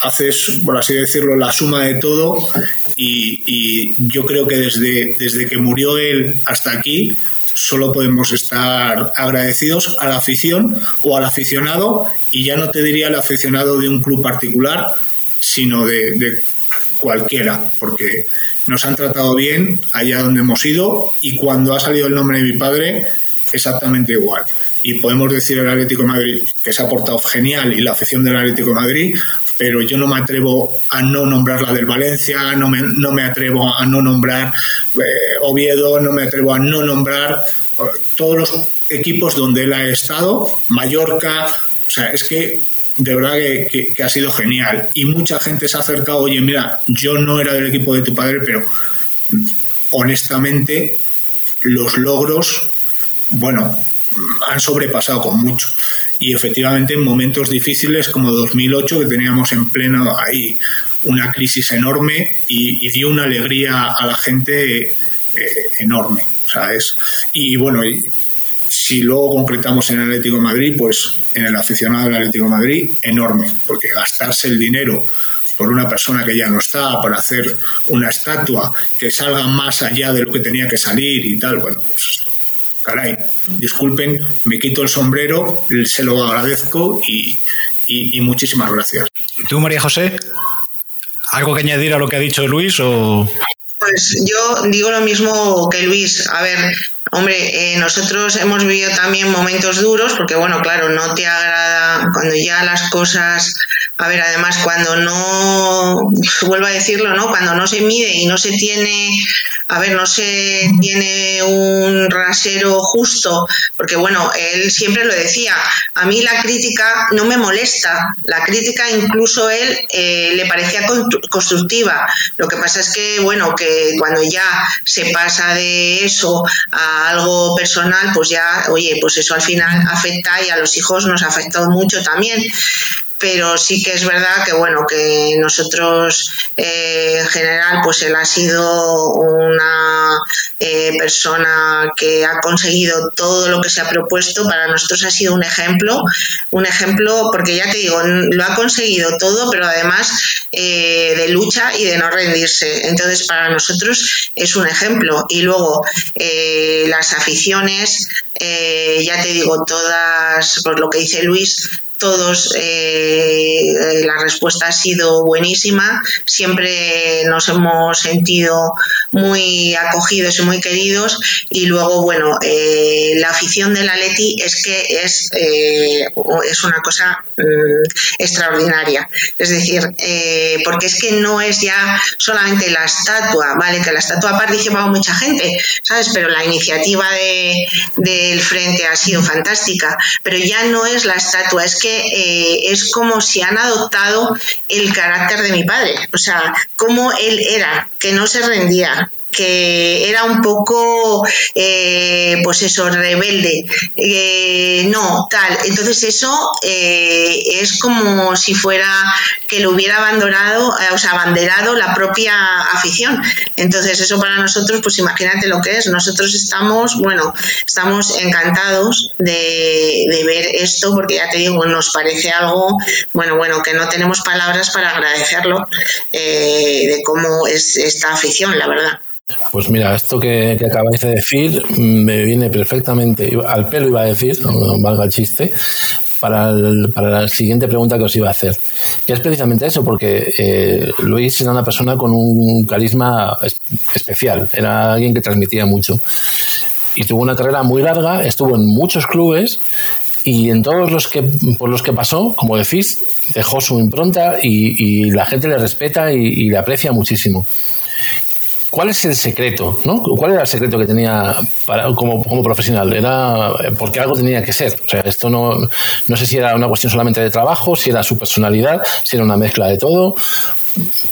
haces, por así decirlo, la suma de todo y, yo creo que desde, desde que murió él hasta aquí solo podemos estar agradecidos a la afición o al aficionado y ya no te diría el aficionado de un club particular, sino de cualquiera, porque nos han tratado bien allá donde hemos ido y cuando ha salido el nombre de mi padre, exactamente igual. Y podemos decir el Atlético Madrid que se ha portado genial y la afición del Atlético Madrid, pero yo no me atrevo a no nombrar la del Valencia, no me, no me atrevo a no nombrar eh, Oviedo, no me atrevo a no nombrar eh, todos los equipos donde él ha estado, Mallorca, o sea, es que de verdad que, que, ha sido genial. Y mucha gente se ha acercado, oye, mira, yo no era del equipo de tu padre, pero honestamente los logros, bueno, han sobrepasado con mucho y efectivamente en momentos difíciles como 2008 que teníamos en pleno ahí una crisis enorme y, dio una alegría a la gente eh, enorme, ¿sabes? Y bueno, si luego concretamos en el Atlético Madrid, pues en el aficionado del Atlético Madrid, enorme, porque gastarse el dinero por una persona que ya no está, para hacer una estatua que salga más allá de lo que tenía que salir y tal, bueno, pues caray, disculpen, me quito el sombrero, se lo agradezco y, muchísimas gracias. ¿Tú, María José? ¿Algo que añadir a lo que ha dicho Luis o...? Pues yo digo lo mismo que Luis. A ver, hombre, eh, nosotros hemos vivido también momentos duros porque, bueno, claro, no te agrada cuando ya las cosas, a ver, además cuando no, vuelvo a decirlo, ¿no? Cuando no se mide y no se tiene, a ver, no se tiene un rasero justo, porque bueno, él siempre lo decía, a mí la crítica no me molesta, la crítica incluso él eh, le parecía constru- constructiva. Lo que pasa es que, bueno, que cuando ya se pasa de eso a algo personal, pues ya, oye, pues eso al final afecta y a los hijos nos ha afectado mucho también pero sí que es verdad que bueno que nosotros eh, en general pues él ha sido una eh, persona que ha conseguido todo lo que se ha propuesto. Para nosotros ha sido un ejemplo un ejemplo porque ya te digo lo ha conseguido todo pero además eh, de lucha y de no rendirse. Entonces para nosotros es un ejemplo. Y luego las aficiones ya te digo todas por lo que dice Luis todos eh, la respuesta ha sido buenísima. Siempre nos hemos sentido muy acogidos y muy queridos. Y luego bueno eh, la afición del Atleti es que es eh, es una cosa mm, extraordinaria. Es decir eh, porque es que no es ya solamente la estatua vale que la estatua participado mucha gente sabes pero la iniciativa de, del frente ha sido fantástica. Pero ya no es la estatua es que eh, es como si han adoptado el carácter de mi padre. O sea cómo él era que no se rendía que era un poco, eh, pues eso, rebelde, eh, no, tal. Entonces eso eh, es como si fuera que lo hubiera abandonado, o sea, abanderado la propia afición. Entonces eso para nosotros, pues imagínate lo que es. Nosotros estamos, bueno, estamos encantados de, de ver esto, porque ya te digo, nos parece algo, bueno, bueno, que no tenemos palabras para agradecerlo de cómo es esta afición, la verdad. Pues mira, esto que, acabáis de decir me viene perfectamente, al pelo iba a decir, valga el chiste, para, el- para la siguiente pregunta que os iba a hacer, que es precisamente eso, porque eh, Luis era una persona con un carisma es- especial, era alguien que transmitía mucho. Y tuvo una carrera muy larga, estuvo en muchos clubes y en todos los que por los que pasó, como decís, dejó su impronta y, la gente le respeta y le aprecia muchísimo. ¿Cuál es el secreto? ¿no? ¿Cuál era el secreto que tenía para, como, como profesional? Era eh, porque algo tenía que ser. O sea, esto no, no sé si era una cuestión solamente de trabajo, si era su personalidad, si era una mezcla de todo.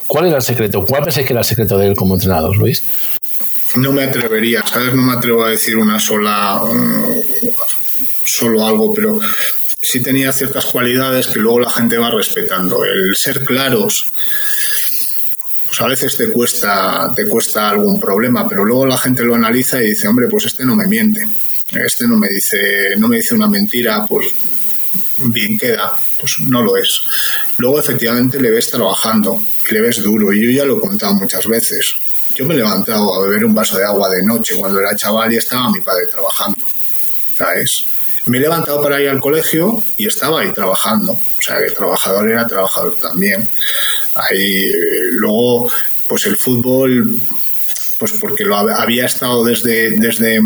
¿Cuál era el secreto? ¿Cuál pensáis que era el secreto de él como entrenador, Luis? No me atrevería, ¿sabes? No me atrevo a decir una sola, solo algo, pero sí tenía ciertas cualidades que luego la gente va respetando. El ser claros, pues a veces te cuesta, te cuesta algún problema, pero luego la gente lo analiza y dice, hombre, pues este no me miente, este no me dice, no me dice una mentira, pues bien queda, pues no lo es. Luego efectivamente le ves trabajando, le ves duro, y yo ya lo he contado muchas veces. Yo me he levantado a beber un vaso de agua de noche cuando era chaval y estaba mi padre trabajando, ¿sabes? Me he levantado para ir al colegio y estaba ahí trabajando. O sea, que trabajador era trabajador también. Ahí, eh, luego, pues el fútbol, pues porque lo hab- había estado desde, desde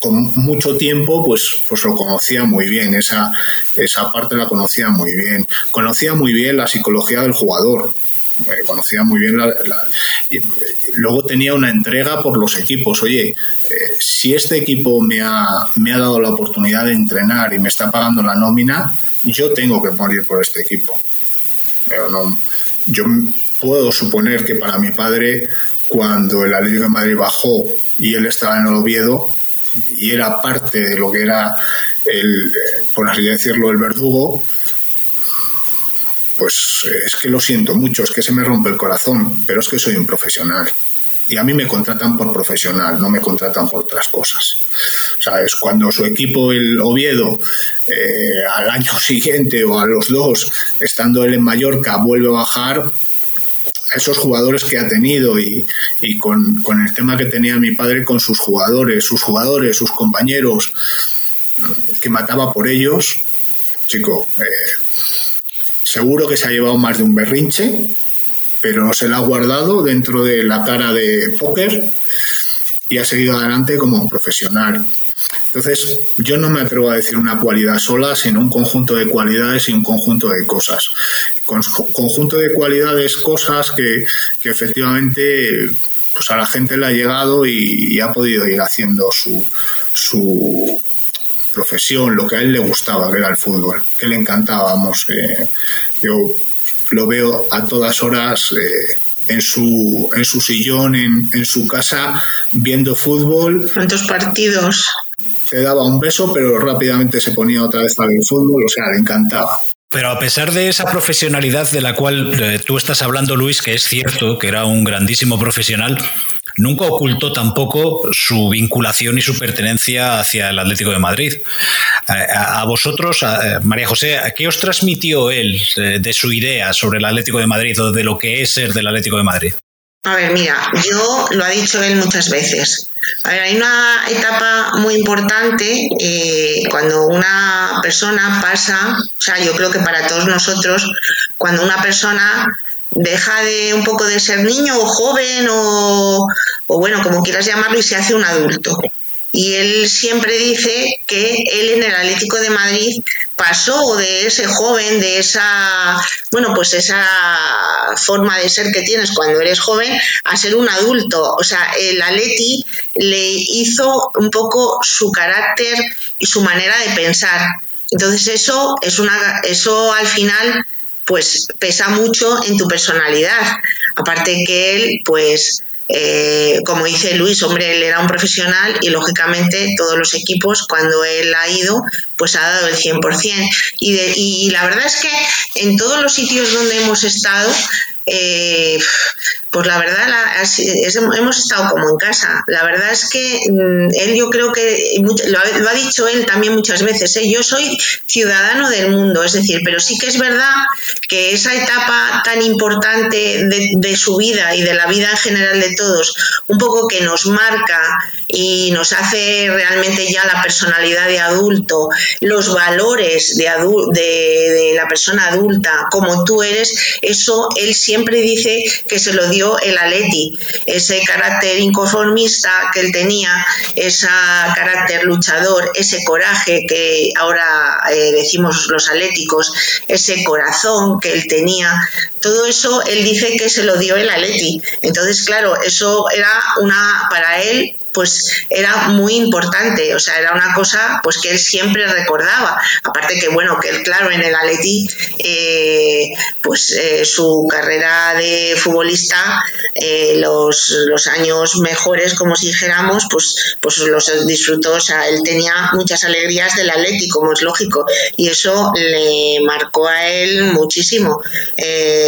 con mucho tiempo, pues, pues lo conocía muy bien. Esa, esa parte la conocía muy bien. Conocía muy bien la psicología del jugador. Conocía muy bien la, luego tenía una entrega por los equipos. Oye eh, si este equipo me ha, me ha dado la oportunidad de entrenar y me está pagando la nómina yo tengo que morir por este equipo. Yo puedo suponer que para mi padre cuando el Atlético de Madrid bajó y él estaba en el Oviedo y era parte de lo que era el, eh, por así decirlo, el verdugo, pues eh, es que lo siento mucho, es que se me rompe el corazón, pero es que soy un profesional. Y a mí me contratan por profesional, no me contratan por otras cosas. O sea, es cuando su equipo, el Oviedo, eh, al año siguiente o a los dos, estando él en Mallorca, vuelve a bajar, esos jugadores que ha tenido y, y con, con el tema que tenía mi padre con sus jugadores, sus jugadores, sus compañeros, que mataba por ellos, chico, eh, seguro que se ha llevado más de un berrinche, pero se la ha guardado dentro de la cara de póker y ha seguido adelante como un profesional. Entonces, yo no me atrevo a decir una cualidad sola, sino un conjunto de cualidades y un conjunto de cosas. Con, conjunto de cualidades, cosas que, que efectivamente pues a la gente le ha llegado y, y ha podido ir haciendo su, su profesión, lo que a él le gustaba, que era el fútbol, que le encantábamos. Eh, yo lo veo a todas horas eh, en, su, en su sillón, en, en su casa, viendo fútbol. ¿Cuántos partidos? Te daba un beso, pero rápidamente se ponía otra vez a ver fútbol, o sea, le encantaba. Pero a pesar de esa profesionalidad de la cual eh, tú estás hablando, Luis, que es cierto que era un grandísimo profesional, nunca ocultó tampoco su vinculación y su pertenencia hacia el Atlético de Madrid. A, vosotros, a, eh, María José, ¿a qué os transmitió él eh, de su idea sobre el Atlético de Madrid o de lo que es ser del Atlético de Madrid? A ver, mira, yo lo ha dicho él muchas veces. A ver, hay una etapa muy importante eh, cuando una persona pasa, o sea, yo creo que para todos nosotros, cuando una persona deja de un poco de ser niño o joven o, o bueno, como quieras llamarlo, y se hace un adulto. Y él siempre dice que él en el Atlético de Madrid pasó de ese joven, de esa, bueno, pues esa forma de ser que tienes cuando eres joven, a ser un adulto. O sea, el Atleti le hizo un poco su carácter y su manera de pensar. Entonces eso es una, eso al final, pues pesa mucho en tu personalidad. Aparte que él, pues eh, como dice Luis, hombre, él era un profesional y lógicamente todos los equipos, cuando él ha ido, pues ha dado el 100%. Y, y la verdad es que en todos los sitios donde hemos estado, eh, pues la verdad la, hemos estado como en casa. La verdad es que mmm, él yo creo que lo ha, dicho él también muchas veces, ¿eh? yo soy ciudadano del mundo, es decir, pero sí que es verdad que esa etapa tan importante de, su vida y de la vida en general de todos, un poco que nos marca y nos hace realmente ya la personalidad de adulto, los valores de, de, la persona adulta, como tú eres, eso él siempre dice que se lo el Atleti, ese carácter inconformista que él tenía, ese carácter luchador, ese coraje que ahora eh, decimos los atléticos, ese corazón que él tenía, todo eso él dice que se lo dio el Atleti. Entonces, claro, eso era una para él pues era muy importante, o sea, era una cosa pues que él siempre recordaba. Aparte que, bueno, que él, claro, en el Atleti, eh, pues eh, su carrera de futbolista, eh, los, los, años mejores, como si dijéramos, pues, pues los disfrutó, o sea, él tenía muchas alegrías del Atleti, como es lógico, y eso le marcó a él muchísimo,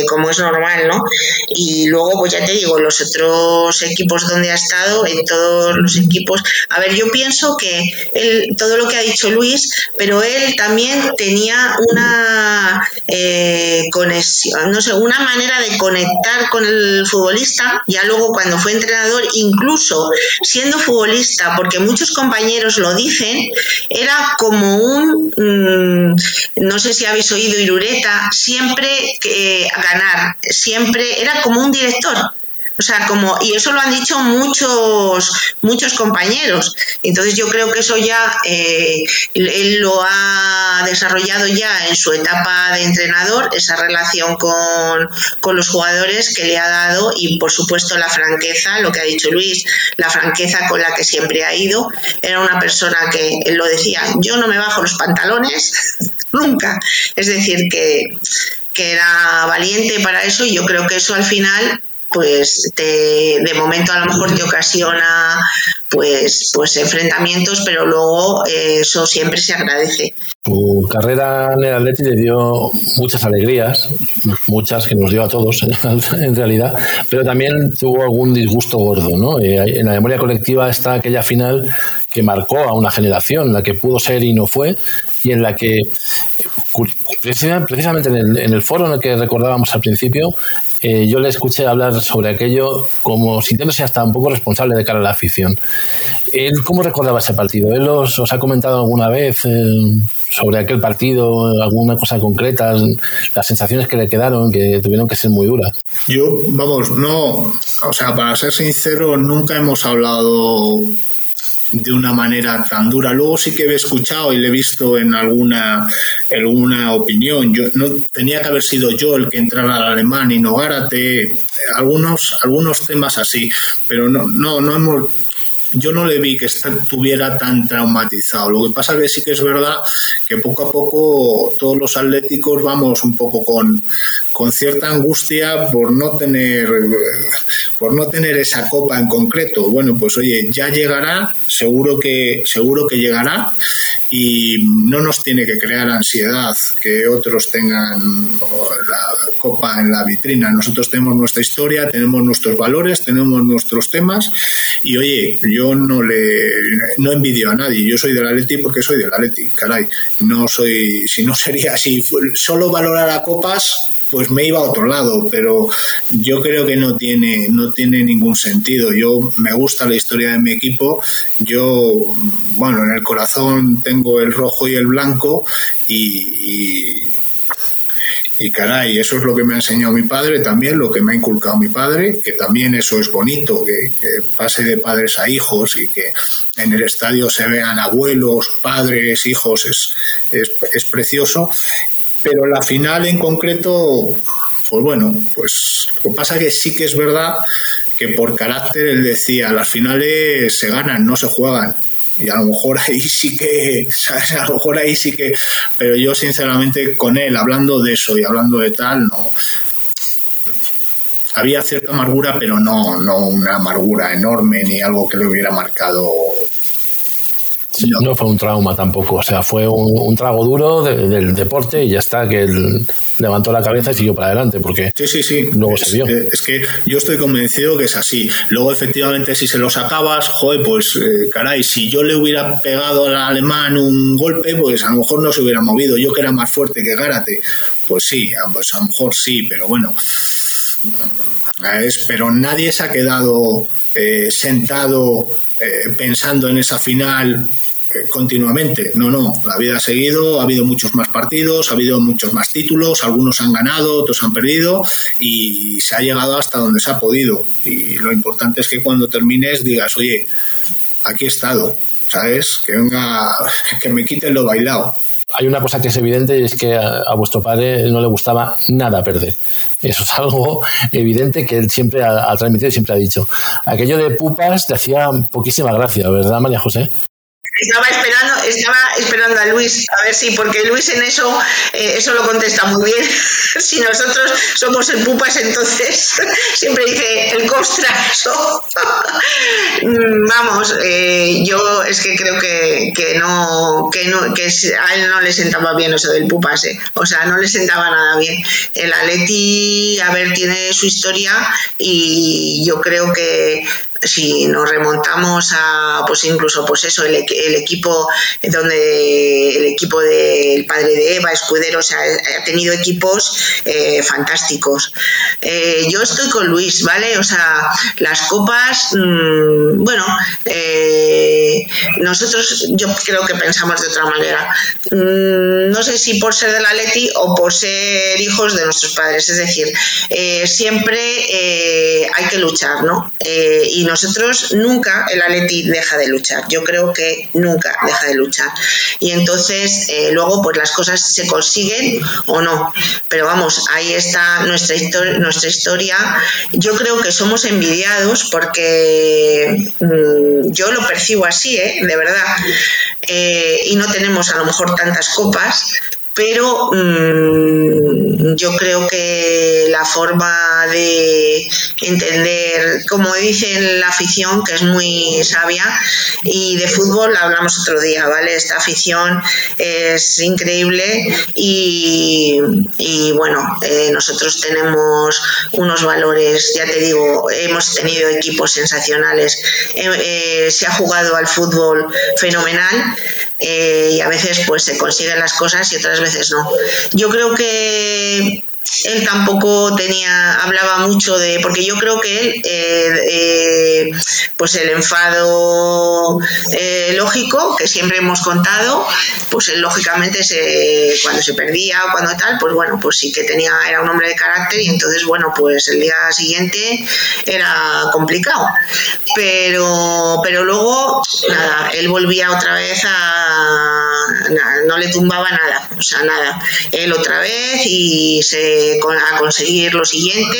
como es normal, ¿no? Y luego, pues ya te digo, los otros equipos donde ha estado, en todos los equipos. A ver, yo pienso que él, todo lo que ha dicho Luis, pero él también tenía una eh, conexión, no sé, una manera de conectar con el futbolista, ya luego cuando fue entrenador, incluso siendo futbolista, porque muchos compañeros lo dicen, era como un, mmm, no sé si habéis oído Irureta, siempre eh, ganar, siempre era como un director o sea, como, y eso lo han dicho muchos, muchos compañeros. Entonces yo creo que eso ya eh, él lo ha desarrollado ya en su etapa de entrenador, esa relación con, con los jugadores que le ha dado y por supuesto la franqueza, lo que ha dicho Luis, la franqueza con la que siempre ha ido. Era una persona que, él lo decía, yo no me bajo los pantalones nunca. Es decir, que, que era valiente para eso y yo creo que eso al final pues te, de momento a lo mejor te ocasiona pues pues enfrentamientos pero luego eh, eso siempre se agradece. Tu carrera en el Atleti te dio muchas alegrías muchas que nos dio a todos en realidad pero también tuvo algún disgusto gordo ¿no? Eh, en la memoria colectiva está aquella final que marcó a una generación la que pudo ser y no fue y en la que precisamente en el, foro en el que recordábamos al principio eh, yo le escuché hablar sobre aquello como sintiéndose hasta un poco responsable de cara a la afición. ¿Él cómo recordaba ese partido? ¿Él os, os ha comentado alguna vez eh, sobre aquel partido, alguna cosa concreta, las sensaciones que le quedaron, que tuvieron que ser muy duras? Yo, vamos, no, o sea, para ser sincero, nunca hemos hablado de una manera tan dura. Luego sí que he escuchado y le he visto en alguna, alguna opinión. Yo no tenía que haber sido yo el que entrara al alemán y no Gárate, algunos, algunos temas así, pero no, no, no hemos yo no le vi que estuviera tan traumatizado. Lo que pasa que sí que es verdad que poco a poco todos los atléticos vamos un poco con, con cierta angustia por no tener por no tener esa copa en concreto. Bueno, pues oye, ya llegará, seguro que seguro que llegará y no nos tiene que crear ansiedad que otros tengan la copa en la vitrina. Nosotros tenemos nuestra historia, tenemos nuestros valores, tenemos nuestros temas y oye, yo no le no envidio a nadie. Yo soy del Atleti porque soy del Atleti, caray. No soy, si no sería así, solo valorar a copas pues me iba a otro lado, pero yo creo que no tiene, no tiene ningún sentido. Yo me gusta la historia de mi equipo, yo, bueno, en el corazón tengo el rojo y el blanco y, y caray, eso es lo que me ha enseñado mi padre, también lo que me ha inculcado mi padre, que también eso es bonito, que, pase de padres a hijos y que en el estadio se vean abuelos, padres, hijos, es, es, es precioso pero la final en concreto, pues bueno, pues lo que pasa que sí que es verdad que por carácter él decía, las finales se ganan, no se juegan. Y a lo mejor ahí sí que, a lo mejor ahí sí que, pero yo sinceramente con él, hablando de eso y hablando de tal, no, había cierta amargura, pero no, no una amargura enorme ni algo que le hubiera marcado no. fue un trauma tampoco, o sea, fue un, trago duro del deporte y ya está, que él levantó la cabeza y siguió para adelante, porque sí, sí, sí. luego es, se vio. Es que yo estoy convencido que es así. Luego, efectivamente, si se lo sacabas, joder, pues eh, caray, si yo le hubiera pegado al alemán un golpe, pues a lo mejor no se hubiera movido. Yo que era más fuerte que Gárate, pues sí, pues a lo mejor sí, pero bueno. Es, pero nadie se ha quedado eh, sentado eh, pensando en esa final continuamente. No, no, la vida ha seguido, ha habido muchos más partidos, ha habido muchos más títulos, algunos han ganado, otros han perdido y se ha llegado hasta donde se ha podido. Y lo importante es que cuando termines digas, oye, aquí he estado, ¿sabes? Que venga, que me quiten lo bailado hay una cosa que es evidente y es que a, vuestro padre no le gustaba nada perder. Eso es algo evidente que él siempre ha, transmitido y siempre ha dicho. Aquello de pupas te hacía poquísima gracia, ¿verdad, María José? Estaba esperando, estaba esperando a Luis, a ver si, porque Luis en eso, eh, eso lo contesta muy bien. si nosotros somos el pupas, entonces siempre dice el costra, eso. Mm, vamos, eh, yo es que creo que, que no, que no, que a él no le sentaba bien eso del pupas, eh. o sea, no le sentaba nada bien. El Aleti, a ver, tiene su historia y yo creo que si nos remontamos a pues incluso pues eso el, equipo donde el equipo del padre de Eva Escudero o sea, ha tenido equipos eh, fantásticos. Eh, yo estoy con Luis vale o sea las copas mmm, bueno eh, nosotros yo creo que pensamos de otra manera. Mmm, no sé si por ser de la Leti o por ser hijos de nuestros padres. Es decir siempre hay que luchar no nosotros nunca el Atleti deja de luchar. Yo creo que nunca deja de luchar. Y entonces eh, luego pues las cosas se consiguen o no. Pero vamos, ahí está nuestra, historia. Yo creo que somos envidiados porque mmm, yo lo percibo así, ¿eh? de verdad. Eh, y no tenemos a lo mejor tantas copas, pero mmm, yo creo que la forma de entender, como dicen la afición, que es muy sabia, y de fútbol hablamos otro día, ¿vale? Esta afición es increíble y, y bueno, eh, nosotros tenemos unos valores, ya te digo, hemos tenido equipos sensacionales, eh, eh, se ha jugado al fútbol fenomenal y a veces pues se consiguen las cosas y otras veces no. Yo creo que él tampoco tenía, hablaba mucho de, porque yo creo que él eh, eh, pues el enfado eh, lógico que siempre hemos contado, pues él lógicamente se, cuando se perdía o cuando tal, pues bueno, pues sí que tenía, era un hombre de carácter y entonces bueno, pues el día siguiente era complicado. Pero, pero luego, nada, él volvía otra vez a, no le tumbaba nada, o sea, nada. Él otra vez y se, a conseguir lo siguiente.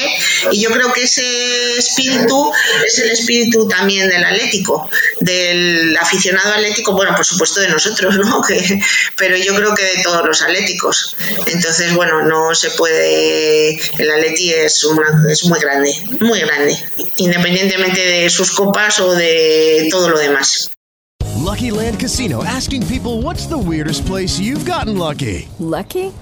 Y yo creo que ese espíritu es el espíritu también del Atlético, del aficionado atlético, bueno, por supuesto de nosotros, ¿no? Que, pero yo creo que de todos los atléticos. Entonces, bueno, no se puede. El Atleti es, es muy grande, muy grande, independientemente de sus copas o de todo lo demás. Lucky Land Casino asking people what's the weirdest place you've gotten lucky? Lucky?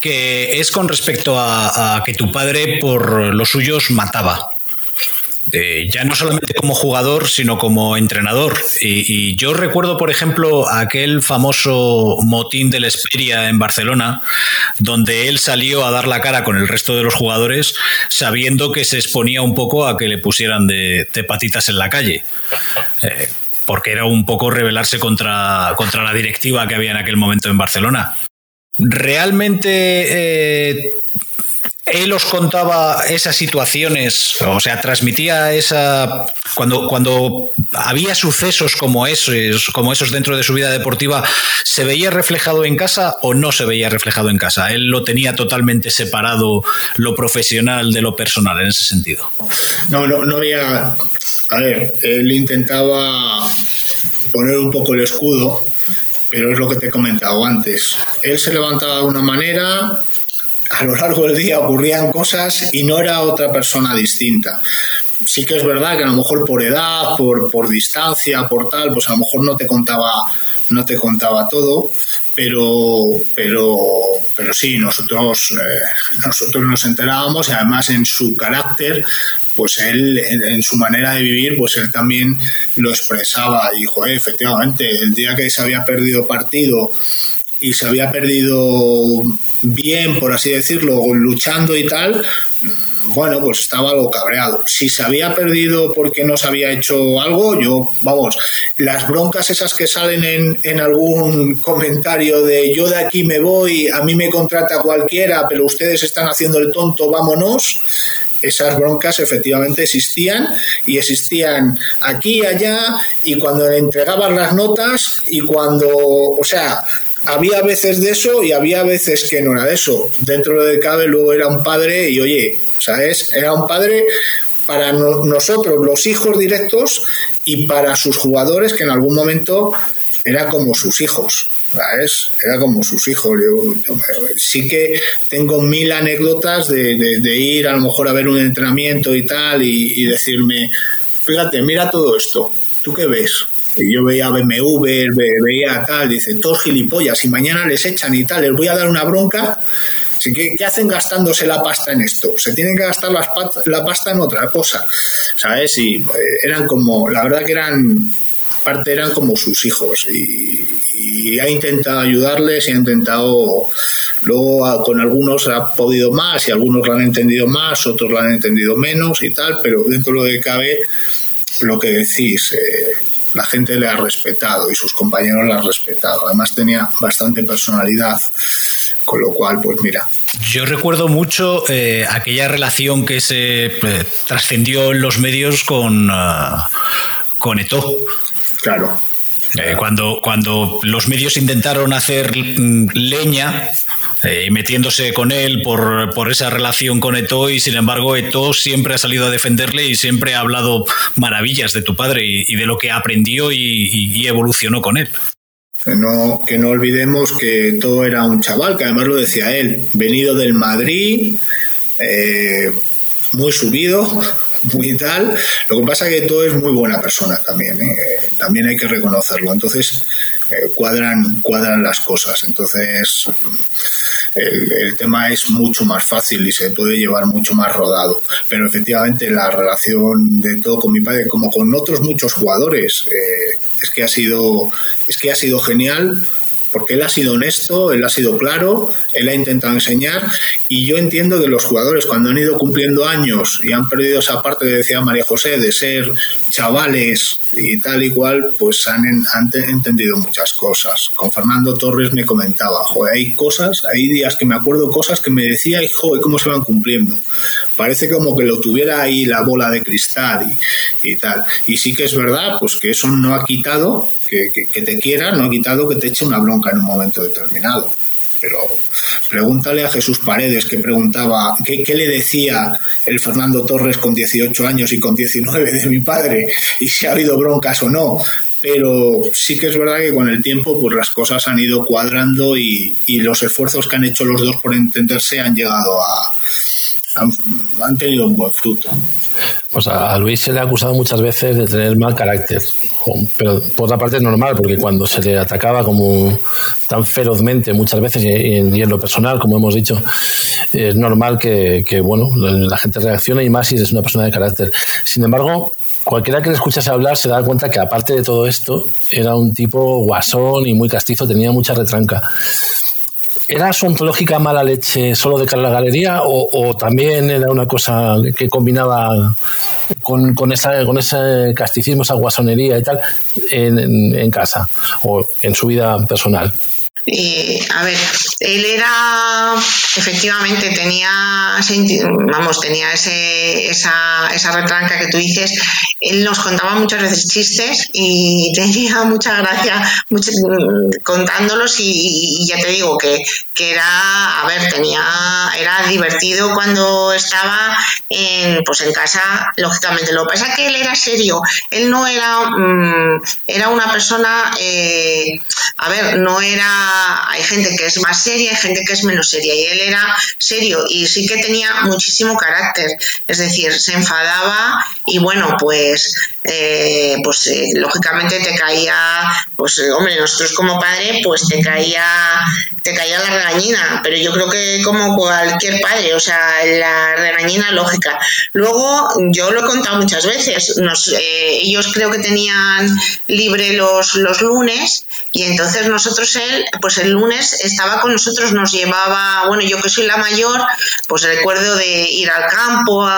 que es con respecto a, que tu padre por los suyos mataba. Eh, ya no solamente como jugador, sino como entrenador. Y, yo recuerdo, por ejemplo, aquel famoso motín del Esperia en Barcelona, donde él salió a dar la cara con el resto de los jugadores, sabiendo que se exponía un poco a que le pusieran de, de patitas en la calle. Eh, porque era un poco rebelarse contra, contra la directiva que había en aquel momento en Barcelona. Realmente eh, él os contaba esas situaciones, o sea, transmitía esa cuando cuando había sucesos como esos, como esos dentro de su vida deportiva, se veía reflejado en casa o no se veía reflejado en casa. Él lo tenía totalmente separado lo profesional de lo personal en ese sentido. No, no, no había. A ver, él intentaba poner un poco el escudo, pero es lo que te he comentado antes. Él se levantaba de una manera, a lo largo del día ocurrían cosas y no era otra persona distinta. Sí que es verdad que a lo mejor por edad, por, por distancia, por tal, pues a lo mejor no te contaba, no te contaba todo, pero, pero, pero sí, nosotros, eh, nosotros nos enterábamos y además en su carácter, pues él, en, su manera de vivir, pues él también lo expresaba y, joder, efectivamente, el día que se había perdido partido y se había perdido bien, por así decirlo, luchando y tal, bueno, pues estaba algo cabreado. Si se había perdido porque no se había hecho algo, yo, vamos, las broncas esas que salen en, en algún comentario de yo de aquí me voy, a mí me contrata cualquiera, pero ustedes están haciendo el tonto, vámonos, esas broncas efectivamente existían y existían aquí y allá y cuando le entregaban las notas y cuando, o sea, había veces de eso y había veces que no era de eso. Dentro de cabe luego era un padre y oye, ¿sabes? Era un padre para no, nosotros, los hijos directos, y para sus jugadores que en algún momento era como sus hijos. ¿sabes? Era como sus hijos. Yo, sí que tengo mil anécdotas de, de, ir a lo mejor a ver un entrenamiento y tal y, decirme, fíjate, mira todo esto, ¿tú qué ves? Y yo veía BMW, veía tal, dice, todos gilipollas, y mañana les echan y tal, les voy a dar una bronca. ¿Qué, ¿Qué, hacen gastándose la pasta en esto? Se tienen que gastar la, la pasta en otra cosa, ¿sabes? Y eh, eran como, la verdad que eran, parte eran como sus hijos, y, ha intentado ayudarles y ha intentado, luego con algunos ha podido más, y algunos lo han entendido más, otros lo han entendido menos y tal, pero dentro de lo que cabe, lo que decís, eh, la gente le ha respetado y sus compañeros le han respetado. Además tenía bastante personalidad, con lo cual, pues mira. Yo recuerdo mucho eh, aquella relación que se eh, trascendió en los medios con, uh, con Eto. Claro. Eh, cuando, cuando los medios intentaron hacer mm, leña eh, metiéndose con él por, por, esa relación con Eto y sin embargo Eto siempre ha salido a defenderle y siempre ha hablado maravillas de tu padre y, y de lo que aprendió y, y, evolucionó con él. No, que no olvidemos que todo era un chaval, que además lo decía él, venido del Madrid, eh, muy subido, muy tal. Lo que pasa es que todo es muy buena persona también, ¿eh? también hay que reconocerlo. Entonces eh, cuadran, cuadran las cosas. Entonces el, tema es mucho más fácil y se puede llevar mucho más rodado. Pero efectivamente la relación de todo con mi padre, como con otros muchos jugadores, eh, es que ha sido, es que ha sido genial porque él ha sido honesto, él ha sido claro, él ha intentado enseñar y yo entiendo que los jugadores cuando han ido cumpliendo años y han perdido esa parte que decía María José de ser chavales y tal y cual, pues han, entendido muchas cosas. Con Fernando Torres me comentaba, joder, hay cosas, hay días que me acuerdo cosas que me decía y joder, cómo se van cumpliendo. Parece como que lo tuviera ahí la bola de cristal y, y tal. Y sí que es verdad, pues que eso no ha quitado que, que, te quiera no ha quitado que te eche una bronca en un momento determinado. Pero pregúntale a Jesús Paredes que preguntaba qué, qué, le decía el Fernando Torres con 18 años y con 19 de mi padre y si ha habido broncas o no. Pero sí que es verdad que con el tiempo pues las cosas han ido cuadrando y, y los esfuerzos que han hecho los dos por entenderse han llegado a, han, tenido un buen fruto. Pues a Luis se le ha acusado muchas veces de tener mal carácter, pero por otra parte es normal, porque cuando se le atacaba como tan ferozmente muchas veces y en, lo personal, como hemos dicho, es normal que, que, bueno, la gente reaccione y más si es una persona de carácter. Sin embargo, cualquiera que le escuchase hablar se da cuenta que aparte de todo esto, era un tipo guasón y muy castizo, tenía mucha retranca. ¿Era su ontológica mala leche solo de cara a la galería o, o también era una cosa que combinaba con, con, esa, con ese casticismo, esa guasonería y tal en, en casa o en su vida personal? Eh, a ver, él era, efectivamente, tenía, vamos, tenía ese, esa, esa retranca que tú dices. Él nos contaba muchas veces chistes y tenía mucha gracia contándolos y, ya te digo que, que, era, a ver, tenía, era divertido cuando estaba en, pues en casa, lógicamente. Lo que pasa es que él era serio, él no era, mmm, era una persona, eh, a ver, no era hay gente que es más seria, hay gente que es menos seria y él era serio y sí que tenía muchísimo carácter, es decir, se enfadaba y bueno, pues eh, pues eh, lógicamente te caía, pues eh, hombre, nosotros como padre, pues te caía, te caía la regañina, pero yo creo que como cualquier padre, o sea, la regañina lógica. Luego, yo lo he contado muchas veces, nos, ellos creo que tenían libre los, los lunes y entonces nosotros él, pues el lunes estaba con nosotros, nos llevaba, bueno, yo que soy la mayor, pues recuerdo de ir al campo,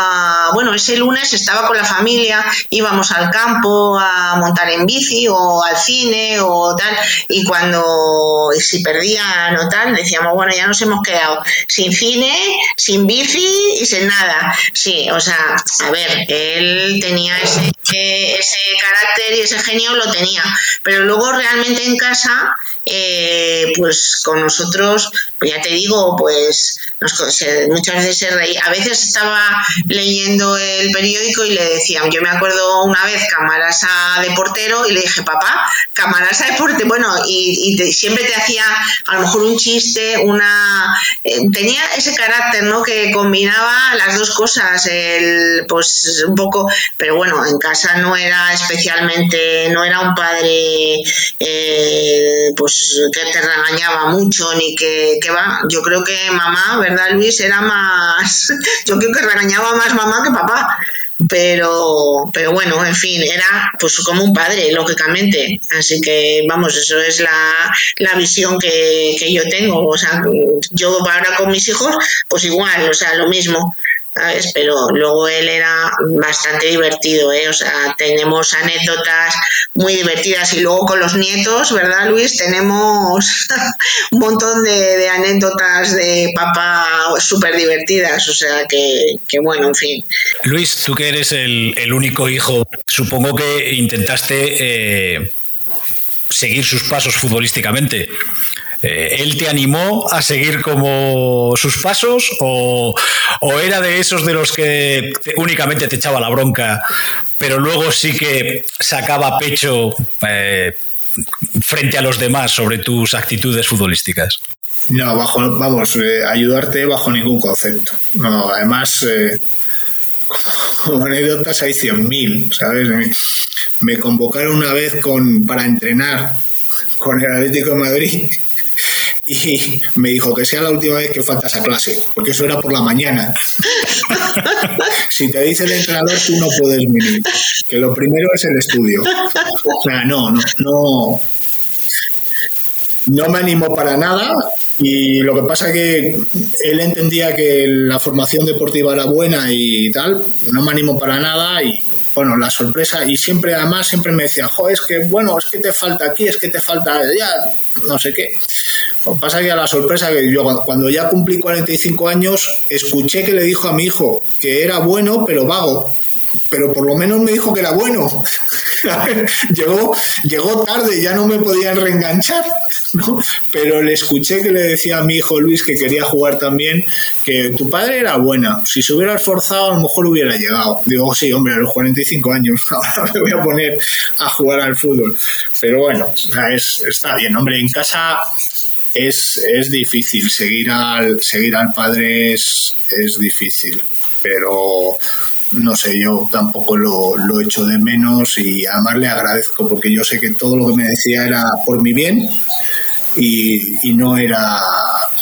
bueno, ese lunes estaba con la familia, íbamos al campo a montar en bici o al cine o tal y cuando si perdían o tal decíamos bueno ya nos hemos quedado sin cine sin bici y sin nada sí o sea a ver él tenía ese ese carácter y ese genio lo tenía pero luego realmente en casa eh, pues con nosotros, pues ya te digo, pues se, muchas veces se reía. A veces estaba leyendo el periódico y le decían, yo me acuerdo una vez Camarasa de portero y le dije, papá, Camarasa de portero, bueno, y, siempre te hacía a lo mejor un chiste, una... Eh, tenía ese carácter, ¿no? Que combinaba las dos cosas, el, pues un poco, pero bueno, en casa no era especialmente, no era un padre, eh, pues que te regañaba mucho ni que, Yo creo que mamá, ¿verdad, Luis? Era más. Yo creo que regañaba más mamá que papá. Pero, pero bueno, en fin, era pues como un padre, lógicamente. Así que, vamos, eso es la, la visión que, que yo tengo. O sea, yo ahora con mis hijos, pues igual, o sea, lo mismo ¿sabes? Pero luego él era bastante divertido, ¿eh? O sea, tenemos anécdotas muy divertidas y luego con los nietos, ¿verdad, Luis? Tenemos un montón de, anécdotas de papá súper divertidas, o sea, que, que, bueno, en fin. Luis, tú que eres el, el único hijo, supongo que intentaste eh, seguir sus pasos futbolísticamente. Eh, ¿Él te animó a seguir como sus pasos o, era de esos de los que únicamente te echaba la bronca, pero luego sí que sacaba pecho eh, frente a los demás sobre tus actitudes futbolísticas? No, bajo, vamos, eh, ayudarte bajo ningún concepto. No, además, eh, como anécdotas hay 100.000, ¿sabes? Me, me, convocaron una vez con, para entrenar con el Atlético de Madrid y me dijo que sea la última vez que faltas a clase, porque eso era por la mañana. si te dice el entrenador, tú no puedes venir, que lo primero es el estudio. O sea, no, no, no, no me animó para nada y lo que pasa que él entendía que la formación deportiva era buena y tal, no me animó para nada y bueno, la sorpresa y siempre además siempre me decía, jo, es que bueno, es que te falta aquí, es que te falta ya, no sé qué. Pasa que a la sorpresa que yo cuando ya cumplí 45 años escuché que le dijo a mi hijo que era bueno pero vago, pero por lo menos me dijo que era bueno. llegó, llegó tarde, ya no me podían reenganchar, ¿no? Pero le escuché que le decía a mi hijo Luis que quería jugar también, que tu padre era buena, si se hubiera esforzado a lo mejor hubiera llegado. Digo, sí, hombre, a los 45 años, ahora me voy a poner a jugar al fútbol. Pero bueno, es, está bien, hombre, en casa es, es difícil, seguir al, seguir al padre es, es difícil, pero no sé, yo tampoco lo, lo echo de menos y además le agradezco porque yo sé que todo lo que me decía era por mi bien y, y no era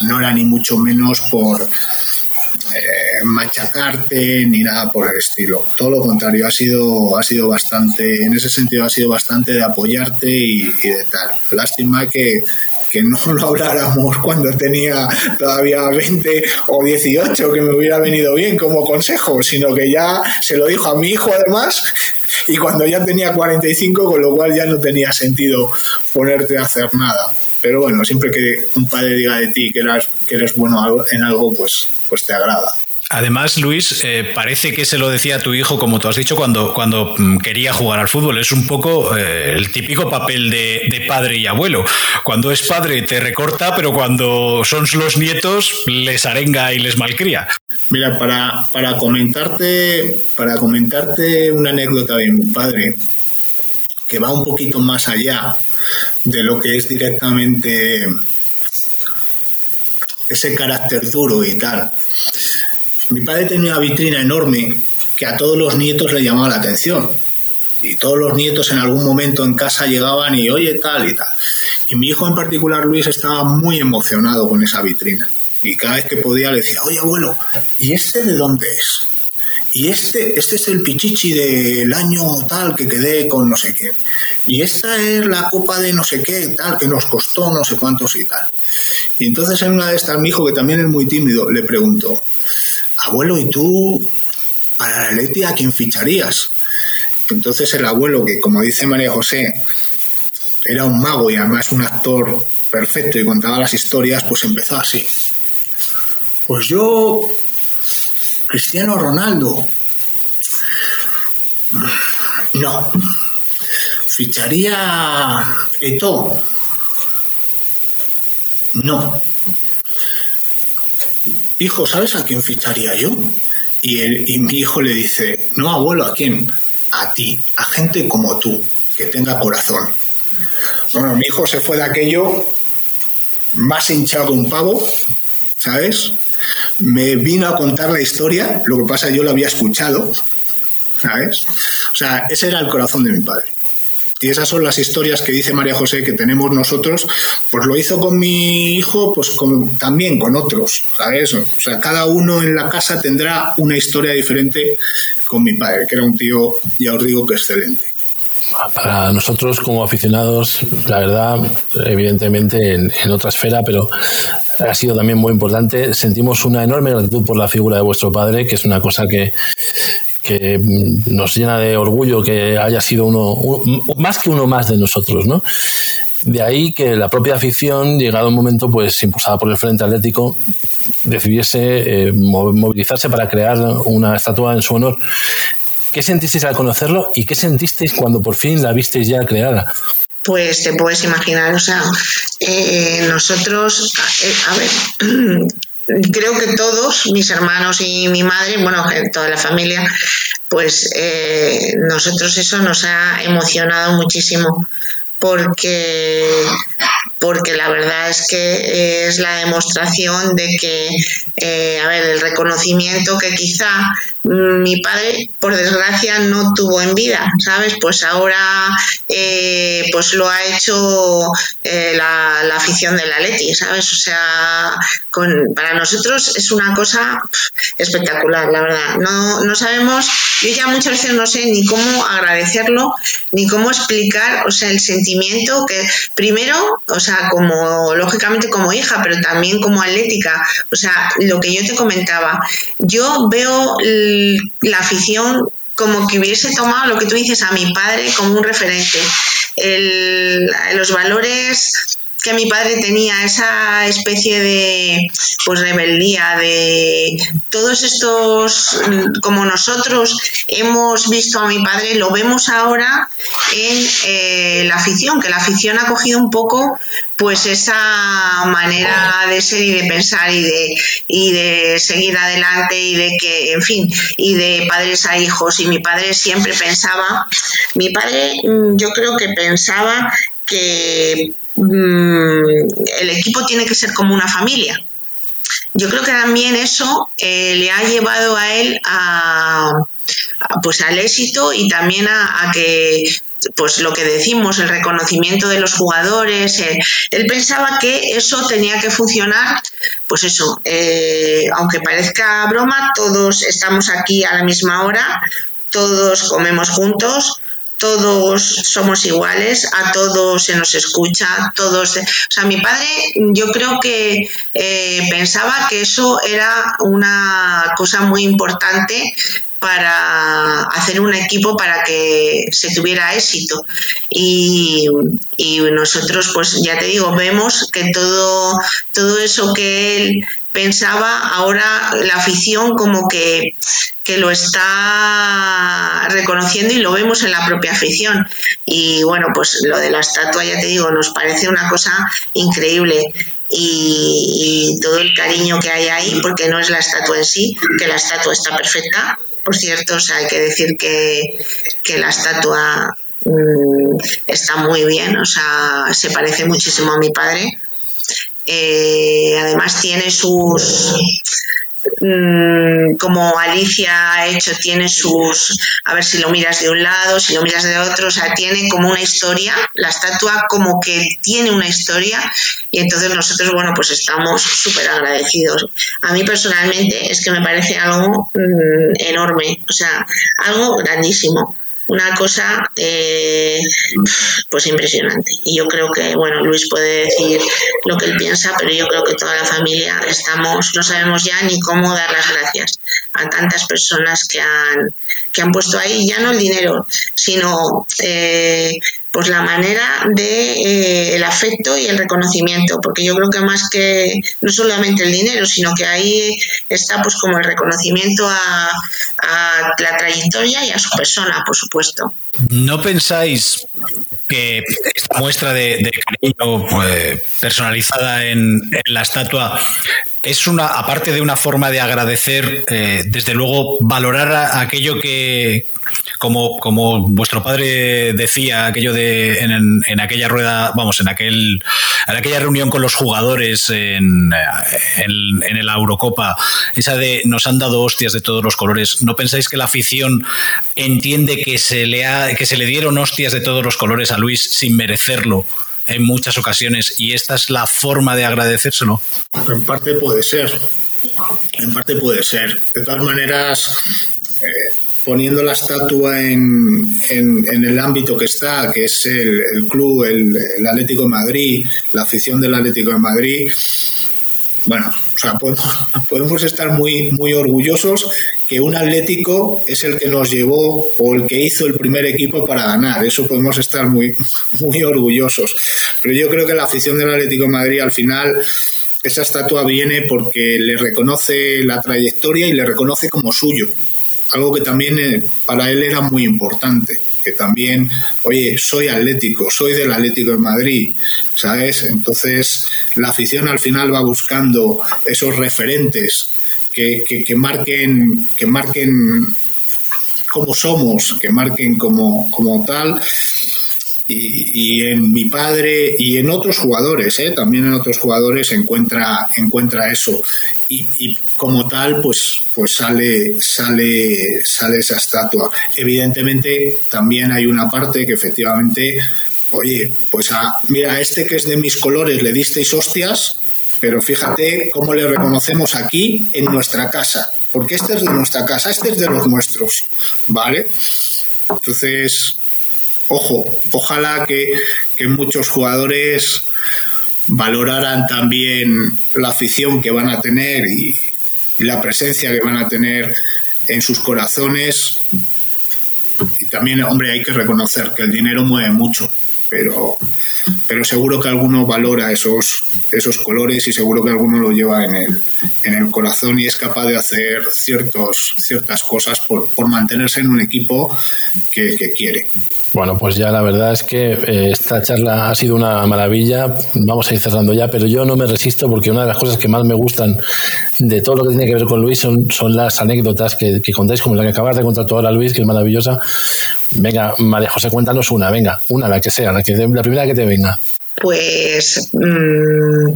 no era ni mucho menos por eh, machacarte ni nada por el estilo. Todo lo contrario, ha sido, ha sido bastante, en ese sentido ha sido bastante de apoyarte y, y de tal. Lástima que, que no lo habláramos cuando tenía todavía 20 o 18, que me hubiera venido bien como consejo, sino que ya se lo dijo a mi hijo además y cuando ya tenía 45, con lo cual ya no tenía sentido ponerte a hacer nada. Pero bueno, siempre que un padre diga de ti que eres, que eres bueno en algo, pues, pues te agrada. Además, Luis, eh, parece que se lo decía a tu hijo, como tú has dicho, cuando, cuando quería jugar al fútbol. Es un poco eh, el típico papel de, de, padre y abuelo. Cuando es padre te recorta, pero cuando son los nietos les arenga y les malcría. Mira, para, para comentarte, para comentarte una anécdota de mi padre, que va un poquito más allá de lo que es directamente ese carácter duro y tal. Mi padre tenía una vitrina enorme que a todos los nietos le llamaba la atención. Y todos los nietos en algún momento en casa llegaban y, oye, tal y tal. Y mi hijo en particular, Luis, estaba muy emocionado con esa vitrina. Y cada vez que podía le decía, oye, abuelo, ¿y este de dónde es? Y este, este es el pichichi del año tal que quedé con no sé qué. Y esta es la copa de no sé qué tal que nos costó no sé cuántos y tal. Y entonces en una de estas, mi hijo, que también es muy tímido, le preguntó, abuelo, ¿y tú para la Leti a quién ficharías? Entonces el abuelo, que como dice María José, era un mago y además un actor perfecto y contaba las historias, pues empezó así. Pues yo, Cristiano Ronaldo, no. Ficharía Eto. No hijo, ¿sabes a quién ficharía yo? Y, y mi hijo le dice, no, abuelo, ¿a quién? A ti, a gente como tú, que tenga corazón. Bueno, mi hijo se fue de aquello más hinchado que un pavo, ¿sabes? Me vino a contar la historia, lo que pasa yo lo había escuchado, ¿sabes? O sea, ese era el corazón de mi padre. Y esas son las historias que dice María José que tenemos nosotros, pues lo hizo con mi hijo, pues también con otros, ¿sabes? O sea, cada uno en la casa tendrá una historia diferente con mi padre, que era un tío, ya os digo, que excelente. para nosotros como aficionados, la verdad, evidentemente en, en, otra esfera, pero ha sido también muy importante. Sentimos una enorme gratitud por la figura de vuestro padre, que es una cosa que, que nos llena de orgullo que haya sido uno, un, más que uno más de nosotros, ¿no? De ahí que la propia afición, llegado un momento, pues impulsada por el Frente Atlético, decidiese eh, movilizarse para crear una estatua en su honor. ¿Qué sentisteis al conocerlo y qué sentisteis cuando por fin la visteis ya creada? Pues te puedes imaginar, o sea, eh, nosotros, eh, a ver, creo que todos, mis hermanos y mi madre, bueno, toda la familia, pues eh, nosotros eso nos ha emocionado muchísimo porque porque la verdad es que es la demostración de que, eh, a ver, el reconocimiento que quizá mm, mi padre, por desgracia, no tuvo en vida, ¿sabes? Pues ahora eh, pues lo ha hecho eh, la, la, afición del Atleti, ¿sabes? O sea, con, para nosotros es una cosa espectacular, la verdad. No, no sabemos, yo ya muchas veces no sé ni cómo agradecerlo, ni cómo explicar, o sea, el sentimiento que primero, o sea, como lógicamente como hija, pero también como atlética, o sea, lo que yo te comentaba, yo veo la afición como que hubiese tomado lo que tú dices a mi padre como un referente. El, los valores que mi padre tenía esa especie de pues rebeldía de todos estos como nosotros hemos visto a mi padre lo vemos ahora en eh, la afición que la afición ha cogido un poco pues esa manera de ser y de pensar y de y de seguir adelante y de que en fin y de padres a hijos. Y mi padre siempre pensaba mi padre mm, yo creo que pensaba que El equipo tiene que ser como una familia. Yo creo que también eso eh, le ha llevado a él a, pues al éxito y también a, que pues lo que decimos, el reconocimiento de los jugadores, eh, él pensaba que eso tenía que funcionar, pues eso, eh, aunque parezca broma, todos estamos aquí a la misma hora, todos comemos juntos, todos somos iguales, a todos se nos escucha, todos... O sea, mi padre yo creo que eh, pensaba que eso era una cosa muy importante para hacer un equipo para que se tuviera éxito. Y, y, nosotros, pues ya te digo, vemos que todo, todo eso que él pensaba, ahora la afición como que, que lo está reconociendo y lo vemos en la propia afición. Y bueno, pues lo de la estatua, ya te digo, nos parece una cosa increíble. Y, todo el cariño que hay ahí, porque no es la estatua en sí, que la estatua está perfecta, por cierto, o sea, hay que decir que, que la estatua mmm, está muy bien, o sea, se parece muchísimo a mi padre. Eh, además tiene sus Mm, como Alicia ha hecho, tiene sus, a ver si lo miras de un lado, si lo miras de otro, o sea, tiene como una historia, la estatua como que tiene una historia y entonces nosotros, bueno, pues estamos súper agradecidos. A mí personalmente es que me parece algo mmm, enorme, o sea, algo grandísimo una cosa eh, pues impresionante. Y yo creo que, bueno, Luis puede decir lo que él piensa, pero yo creo que toda la familia estamos, no sabemos ya ni cómo dar las gracias a tantas personas que han, que han puesto ahí ya no el dinero, sino eh, pues la manera de eh, el afecto y el reconocimiento porque yo creo que más que no solamente el dinero sino que ahí está pues como el reconocimiento a, la trayectoria y a su persona por supuesto. No pensáis que esta muestra de, cariño pues, personalizada en, la estatua es una, aparte de una forma de agradecer, eh, desde luego valorar aquello que, como, como vuestro padre decía, aquello de en, en, aquella rueda, vamos, en aquel en aquella reunión con los jugadores en, en, la Eurocopa, esa de nos han dado hostias de todos los colores. ¿No pensáis que la afición entiende que se le ha, que se le dieron hostias de todos los colores a Luis sin merecerlo? en muchas ocasiones y esta es la forma de agradecérselo. En parte puede ser, en parte puede ser. De todas maneras, eh, poniendo la estatua en, en, el ámbito que está, que es el, club, el, el Atlético de Madrid, la afición del Atlético de Madrid, bueno, o sea, podemos, podemos, estar muy, muy orgullosos que un Atlético es el que nos llevó o el que hizo el primer equipo para ganar. Eso podemos estar muy, muy orgullosos. Pero yo creo que la afición del Atlético de Madrid al final, esa estatua viene porque le reconoce la trayectoria y le reconoce como suyo. Algo que también eh, para él era muy importante que también, oye, soy atlético, soy del Atlético de Madrid, ¿sabes? Entonces, la afición al final va buscando esos referentes que, que, que marquen, que marquen cómo somos, que marquen como, como tal. Y, y, en mi padre y en otros jugadores, ¿eh? también en otros jugadores encuentra, encuentra eso. Y, como tal, pues, pues sale, sale, sale esa estatua. Evidentemente, también hay una parte que efectivamente, oye, pues a, mira, a este que es de mis colores le disteis hostias, pero fíjate cómo le reconocemos aquí en nuestra casa, porque este es de nuestra casa, este es de los nuestros, ¿vale? Entonces, ojo, ojalá que, que muchos jugadores valoraran también la afición que van a tener y, la presencia que van a tener en sus corazones. Y también, hombre, hay que reconocer que el dinero mueve mucho, pero, pero seguro que alguno valora esos, esos colores y seguro que alguno lo lleva en el, en el corazón y es capaz de hacer ciertos, ciertas cosas por, por mantenerse en un equipo que quiere. Bueno, pues ya la verdad es que eh, esta charla ha sido una maravilla. Vamos a ir cerrando ya, pero yo no me resisto porque una de las cosas que más me gustan de todo lo que tiene que ver con Luis son, son las anécdotas que, que contáis, como la que acabas de contar tú ahora, Luis, que es maravillosa. Venga, María José, cuéntanos una, venga, una, la que sea, la, que, la primera que te venga. Pues mmm,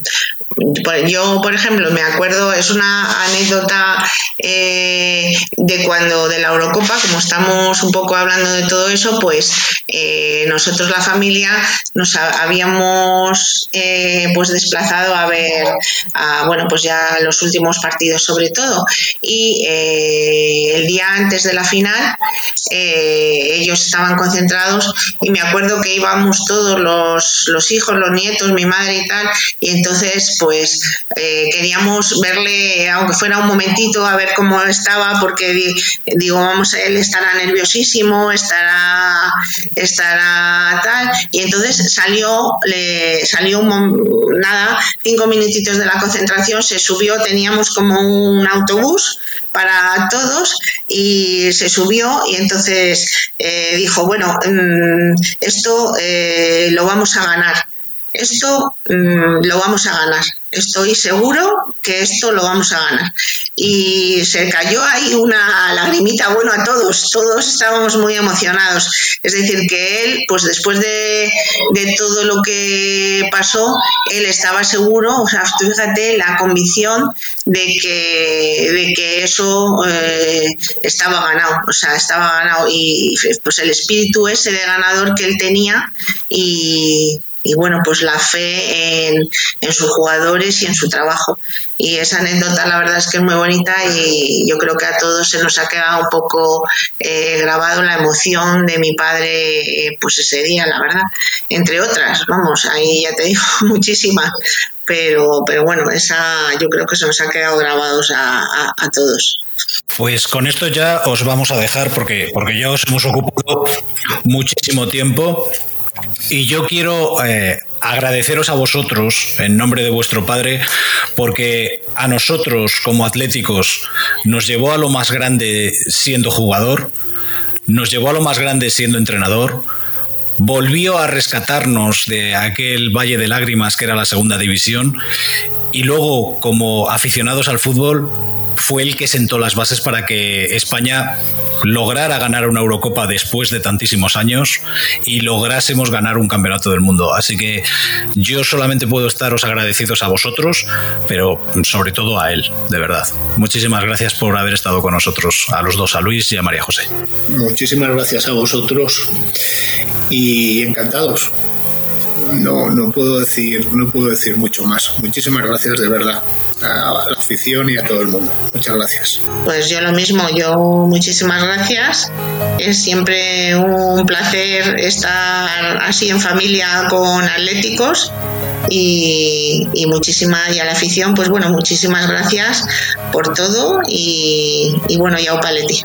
yo, por ejemplo, me acuerdo, es una anécdota eh, de cuando de la Eurocopa, como estamos un poco hablando de todo eso, pues eh, nosotros la familia nos habíamos eh, pues desplazado a ver, a, bueno, pues ya los últimos partidos sobre todo. Y eh, el día antes de la final, eh, ellos estaban concentrados y me acuerdo que íbamos todos los, los hijos, los nietos, mi madre y tal, y entonces pues eh, queríamos verle, aunque fuera un momentito, a ver cómo estaba, porque digo, vamos, él estará nerviosísimo, estará, estará tal, y entonces salió, le salió un, nada, cinco minutitos de la concentración, se subió, teníamos como un autobús para todos y se subió y entonces eh, dijo, bueno, mmm, esto eh, lo vamos a ganar, esto mmm, lo vamos a ganar estoy seguro que esto lo vamos a ganar. Y se cayó ahí una lagrimita, bueno, a todos, todos estábamos muy emocionados. Es decir, que él, pues después de, de todo lo que pasó, él estaba seguro, o sea, fíjate la convicción de que, de que eso eh, estaba ganado, o sea, estaba ganado. Y pues el espíritu ese de ganador que él tenía y y bueno, pues la fe en, en, sus jugadores y en su trabajo. Y esa anécdota la verdad es que es muy bonita y yo creo que a todos se nos ha quedado un poco eh, grabado la emoción de mi padre eh, pues ese día, la verdad. Entre otras, vamos, ahí ya te digo muchísimas. Pero, pero bueno, esa yo creo que se nos ha quedado grabados a, a, a todos. Pues con esto ya os vamos a dejar porque, porque ya os hemos ocupado muchísimo tiempo y yo quiero eh, agradeceros a vosotros, en nombre de vuestro Padre, porque a nosotros como atléticos nos llevó a lo más grande siendo jugador, nos llevó a lo más grande siendo entrenador, volvió a rescatarnos de aquel valle de lágrimas que era la segunda división y luego como aficionados al fútbol fue el que sentó las bases para que España lograra ganar una Eurocopa después de tantísimos años y lográsemos ganar un campeonato del mundo. Así que yo solamente puedo estaros agradecidos a vosotros, pero sobre todo a él, de verdad. Muchísimas gracias por haber estado con nosotros, a los dos, a Luis y a María José. Muchísimas gracias a vosotros y encantados. No, no puedo decir, no puedo decir mucho más. Muchísimas gracias de verdad a la afición y a todo el mundo. Muchas gracias. Pues yo lo mismo, yo muchísimas gracias. Es siempre un placer estar así en familia con atléticos y, y muchísimas, y a la afición, pues bueno, muchísimas gracias por todo y, y bueno, ya Opaleti.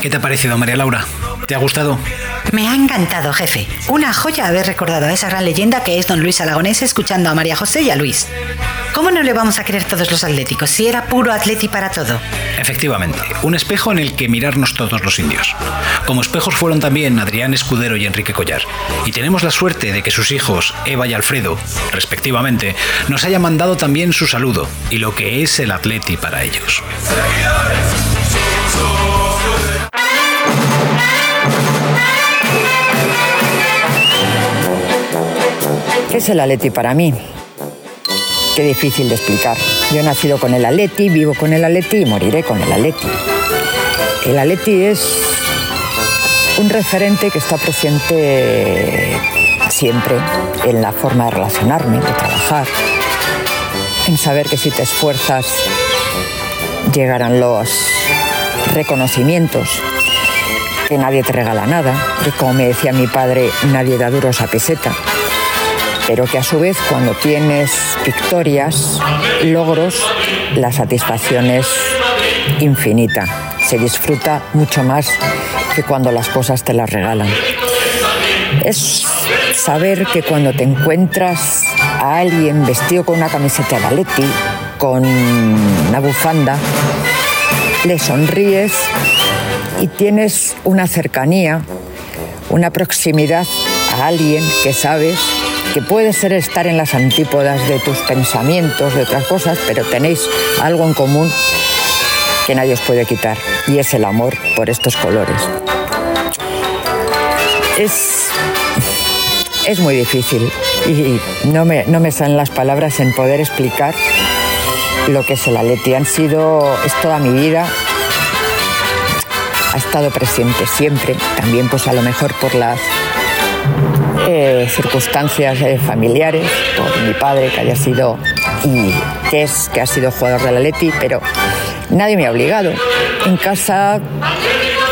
¿Qué te ha parecido, María Laura? ¿Te ha gustado? Me ha encantado, jefe. Una joya haber recordado a esa gran leyenda que es don Luis Aragonés escuchando a María José y a Luis. ¿Cómo no le vamos a querer todos los atléticos si era puro atleti para todo? Efectivamente, un espejo en el que mirarnos todos los indios. Como espejos fueron también Adrián Escudero y Enrique Collar. Y tenemos la suerte de que sus hijos, Eva y Alfredo, respectivamente, nos hayan mandado también su saludo y lo que es el atleti para ellos. Es el Atleti para mí? Qué difícil de explicar. Yo he nacido con el Atleti, vivo con el Atleti y moriré con el Atleti. El Atleti es un referente que está presente siempre en la forma de relacionarme, de trabajar, en saber que si te esfuerzas llegarán los reconocimientos, que nadie te regala nada, que como me decía mi padre, nadie da duros a peseta pero que a su vez cuando tienes victorias, logros, la satisfacción es infinita. Se disfruta mucho más que cuando las cosas te las regalan. Es saber que cuando te encuentras a alguien vestido con una camiseta de Atleti, con una bufanda, le sonríes y tienes una cercanía, una proximidad a alguien que sabes que puede ser estar en las antípodas de tus pensamientos, de otras cosas, pero tenéis algo en común que nadie os puede quitar, y es el amor por estos colores. Es, es muy difícil y no me, no me salen las palabras en poder explicar lo que es el Atleti. Han sido, es toda mi vida, ha estado presente siempre, también pues a lo mejor por las circunstancias eh, familiares, por mi padre que haya sido y que es que ha sido jugador del Atleti, pero nadie me ha obligado. En casa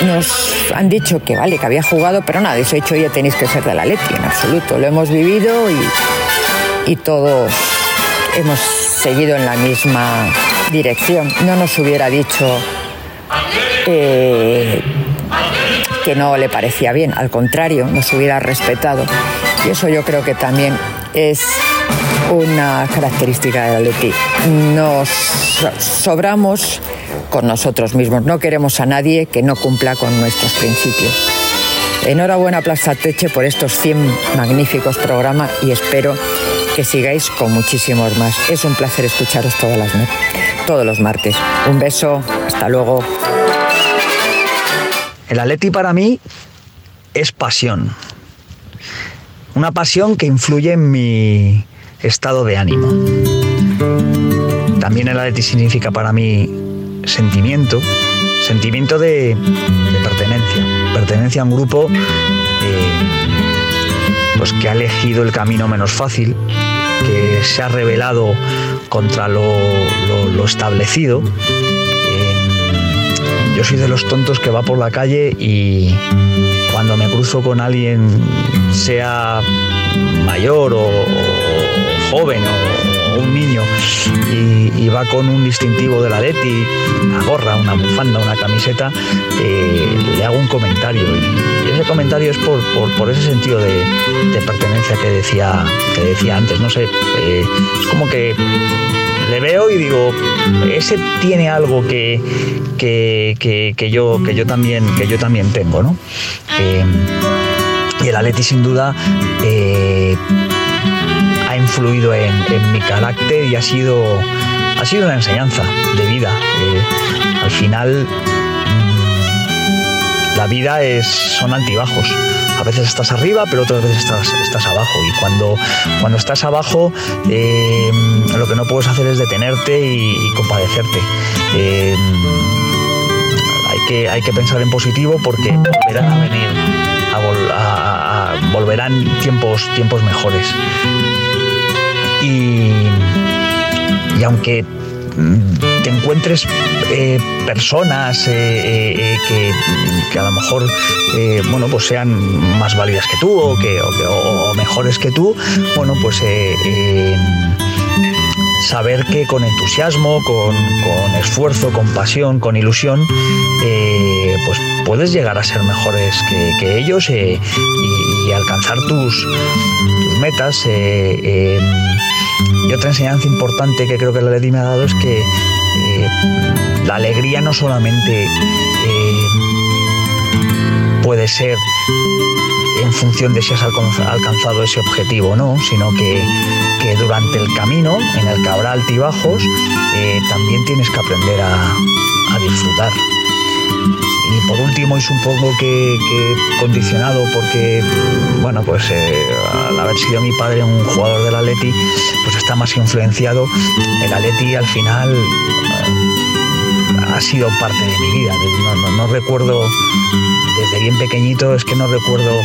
nos han dicho que vale, que había jugado, pero nadie se ha dicho, oye, tenéis que ser del Atleti, en absoluto. Lo hemos vivido y, y todos hemos seguido en la misma dirección. No nos hubiera dicho eh, que no le parecía bien, al contrario, nos hubiera respetado. Y eso yo creo que también es una característica del Atleti. Nos sobramos con nosotros mismos, no queremos a nadie que no cumpla con nuestros principios. Enhorabuena Plaza Teche por estos 100 magníficos programas y espero que sigáis con muchísimos más. Es un placer escucharos todos los martes. Un beso, hasta luego. El Atleti para mí es pasión. Una pasión que influye en mi estado de ánimo. También el Atleti significa para mí sentimiento, sentimiento de, pertenencia, pertenencia a un grupo eh, pues que ha elegido el camino menos fácil, que se ha rebelado contra lo, establecido. Eh, soy de los tontos que va por la calle y cuando me cruzo con alguien, sea mayor o, joven o, un niño, y, va con un distintivo de la Leti, una gorra, una bufanda, una camiseta, eh, le hago un comentario. Y, ese comentario es por, por- ese sentido de, de pertenencia que decía, que decía antes. No sé, eh, es como que le veo y digo, ese tiene algo que, que, que- que yo, que, yo también, que yo también tengo, ¿no? Eh, y el Atleti sin duda eh, ha influido en, mi carácter y ha sido, ha sido una enseñanza de vida. Eh, al final mm, la vida es, son altibajos. A veces estás arriba, pero otras veces estás, estás abajo. Y cuando, cuando estás abajo, eh, lo que no puedes hacer es detenerte y, compadecerte. Eh, hay, que, hay que pensar en positivo porque volverán a venir, a vol- a- volverán tiempos, tiempos mejores. Y, y aunque te encuentres eh, personas eh, eh, que, a lo mejor bueno pues sean más válidas que tú o que o, mejores que tú bueno pues saber que con entusiasmo con, con esfuerzo con pasión con ilusión pues puedes llegar a ser mejores que, ellos y, alcanzar tus, tus metas y otra enseñanza importante que creo que la Leti me ha dado es que eh, la alegría no solamente eh, puede ser en función de si has alcanza- alcanzado ese objetivo o no, sino que, durante el camino en el que habrá altibajos eh, también tienes que aprender a disfrutar. Y por último, y supongo que, que condicionado porque, bueno, pues eh, al haber sido mi padre un jugador del Atleti, pues está más influenciado. El Atleti al final eh, ha sido parte de mi vida. No, recuerdo, desde bien pequeñito, es que no recuerdo...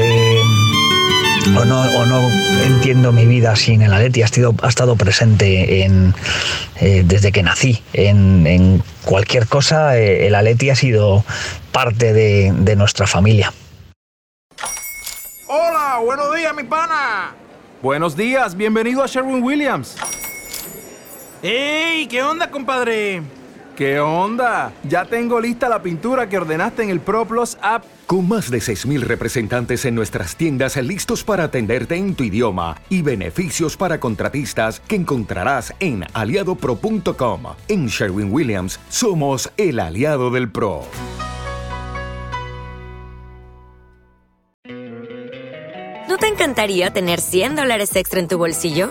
eh, o no, o no entiendo mi vida sin el Atleti, ha estado, ha estado presente en, eh, desde que nací. En, en cualquier cosa, eh, el Atleti ha sido parte de, de nuestra familia. Hola, buenos días, mi pana. Buenos días, bienvenido a Sherwin Williams. ¡Ey! ¿Qué onda, compadre? ¿Qué onda? Ya tengo lista la pintura que ordenaste en el ProPlus app. Con más de 6.000 representantes en nuestras tiendas listos para atenderte en tu idioma y beneficios para contratistas que encontrarás en aliadopro.com. En Sherwin Williams somos el aliado del PRO. ¿No te encantaría tener 100 dólares extra en tu bolsillo?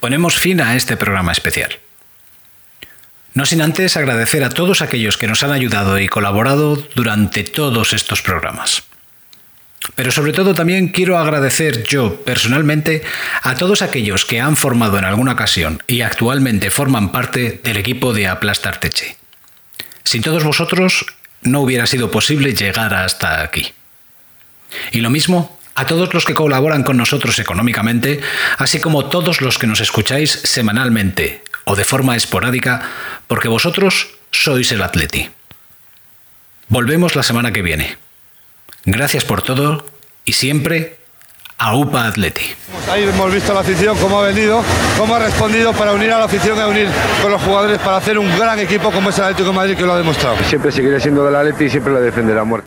ponemos fin a este programa especial. No sin antes agradecer a todos aquellos que nos han ayudado y colaborado durante todos estos programas. Pero sobre todo también quiero agradecer yo personalmente a todos aquellos que han formado en alguna ocasión y actualmente forman parte del equipo de Aplastar Teche. Sin todos vosotros no hubiera sido posible llegar hasta aquí. Y lo mismo a todos los que colaboran con nosotros económicamente, así como todos los que nos escucháis semanalmente o de forma esporádica, porque vosotros sois el Atleti. Volvemos la semana que viene. Gracias por todo y siempre a UPA Atleti. Ahí hemos visto la afición, cómo ha venido, cómo ha respondido para unir a la afición y unir con los jugadores para hacer un gran equipo como es el Atlético de Madrid que lo ha demostrado. Siempre seguiré siendo del Atleti y siempre lo defenderá a muerte.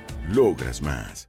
Logras más.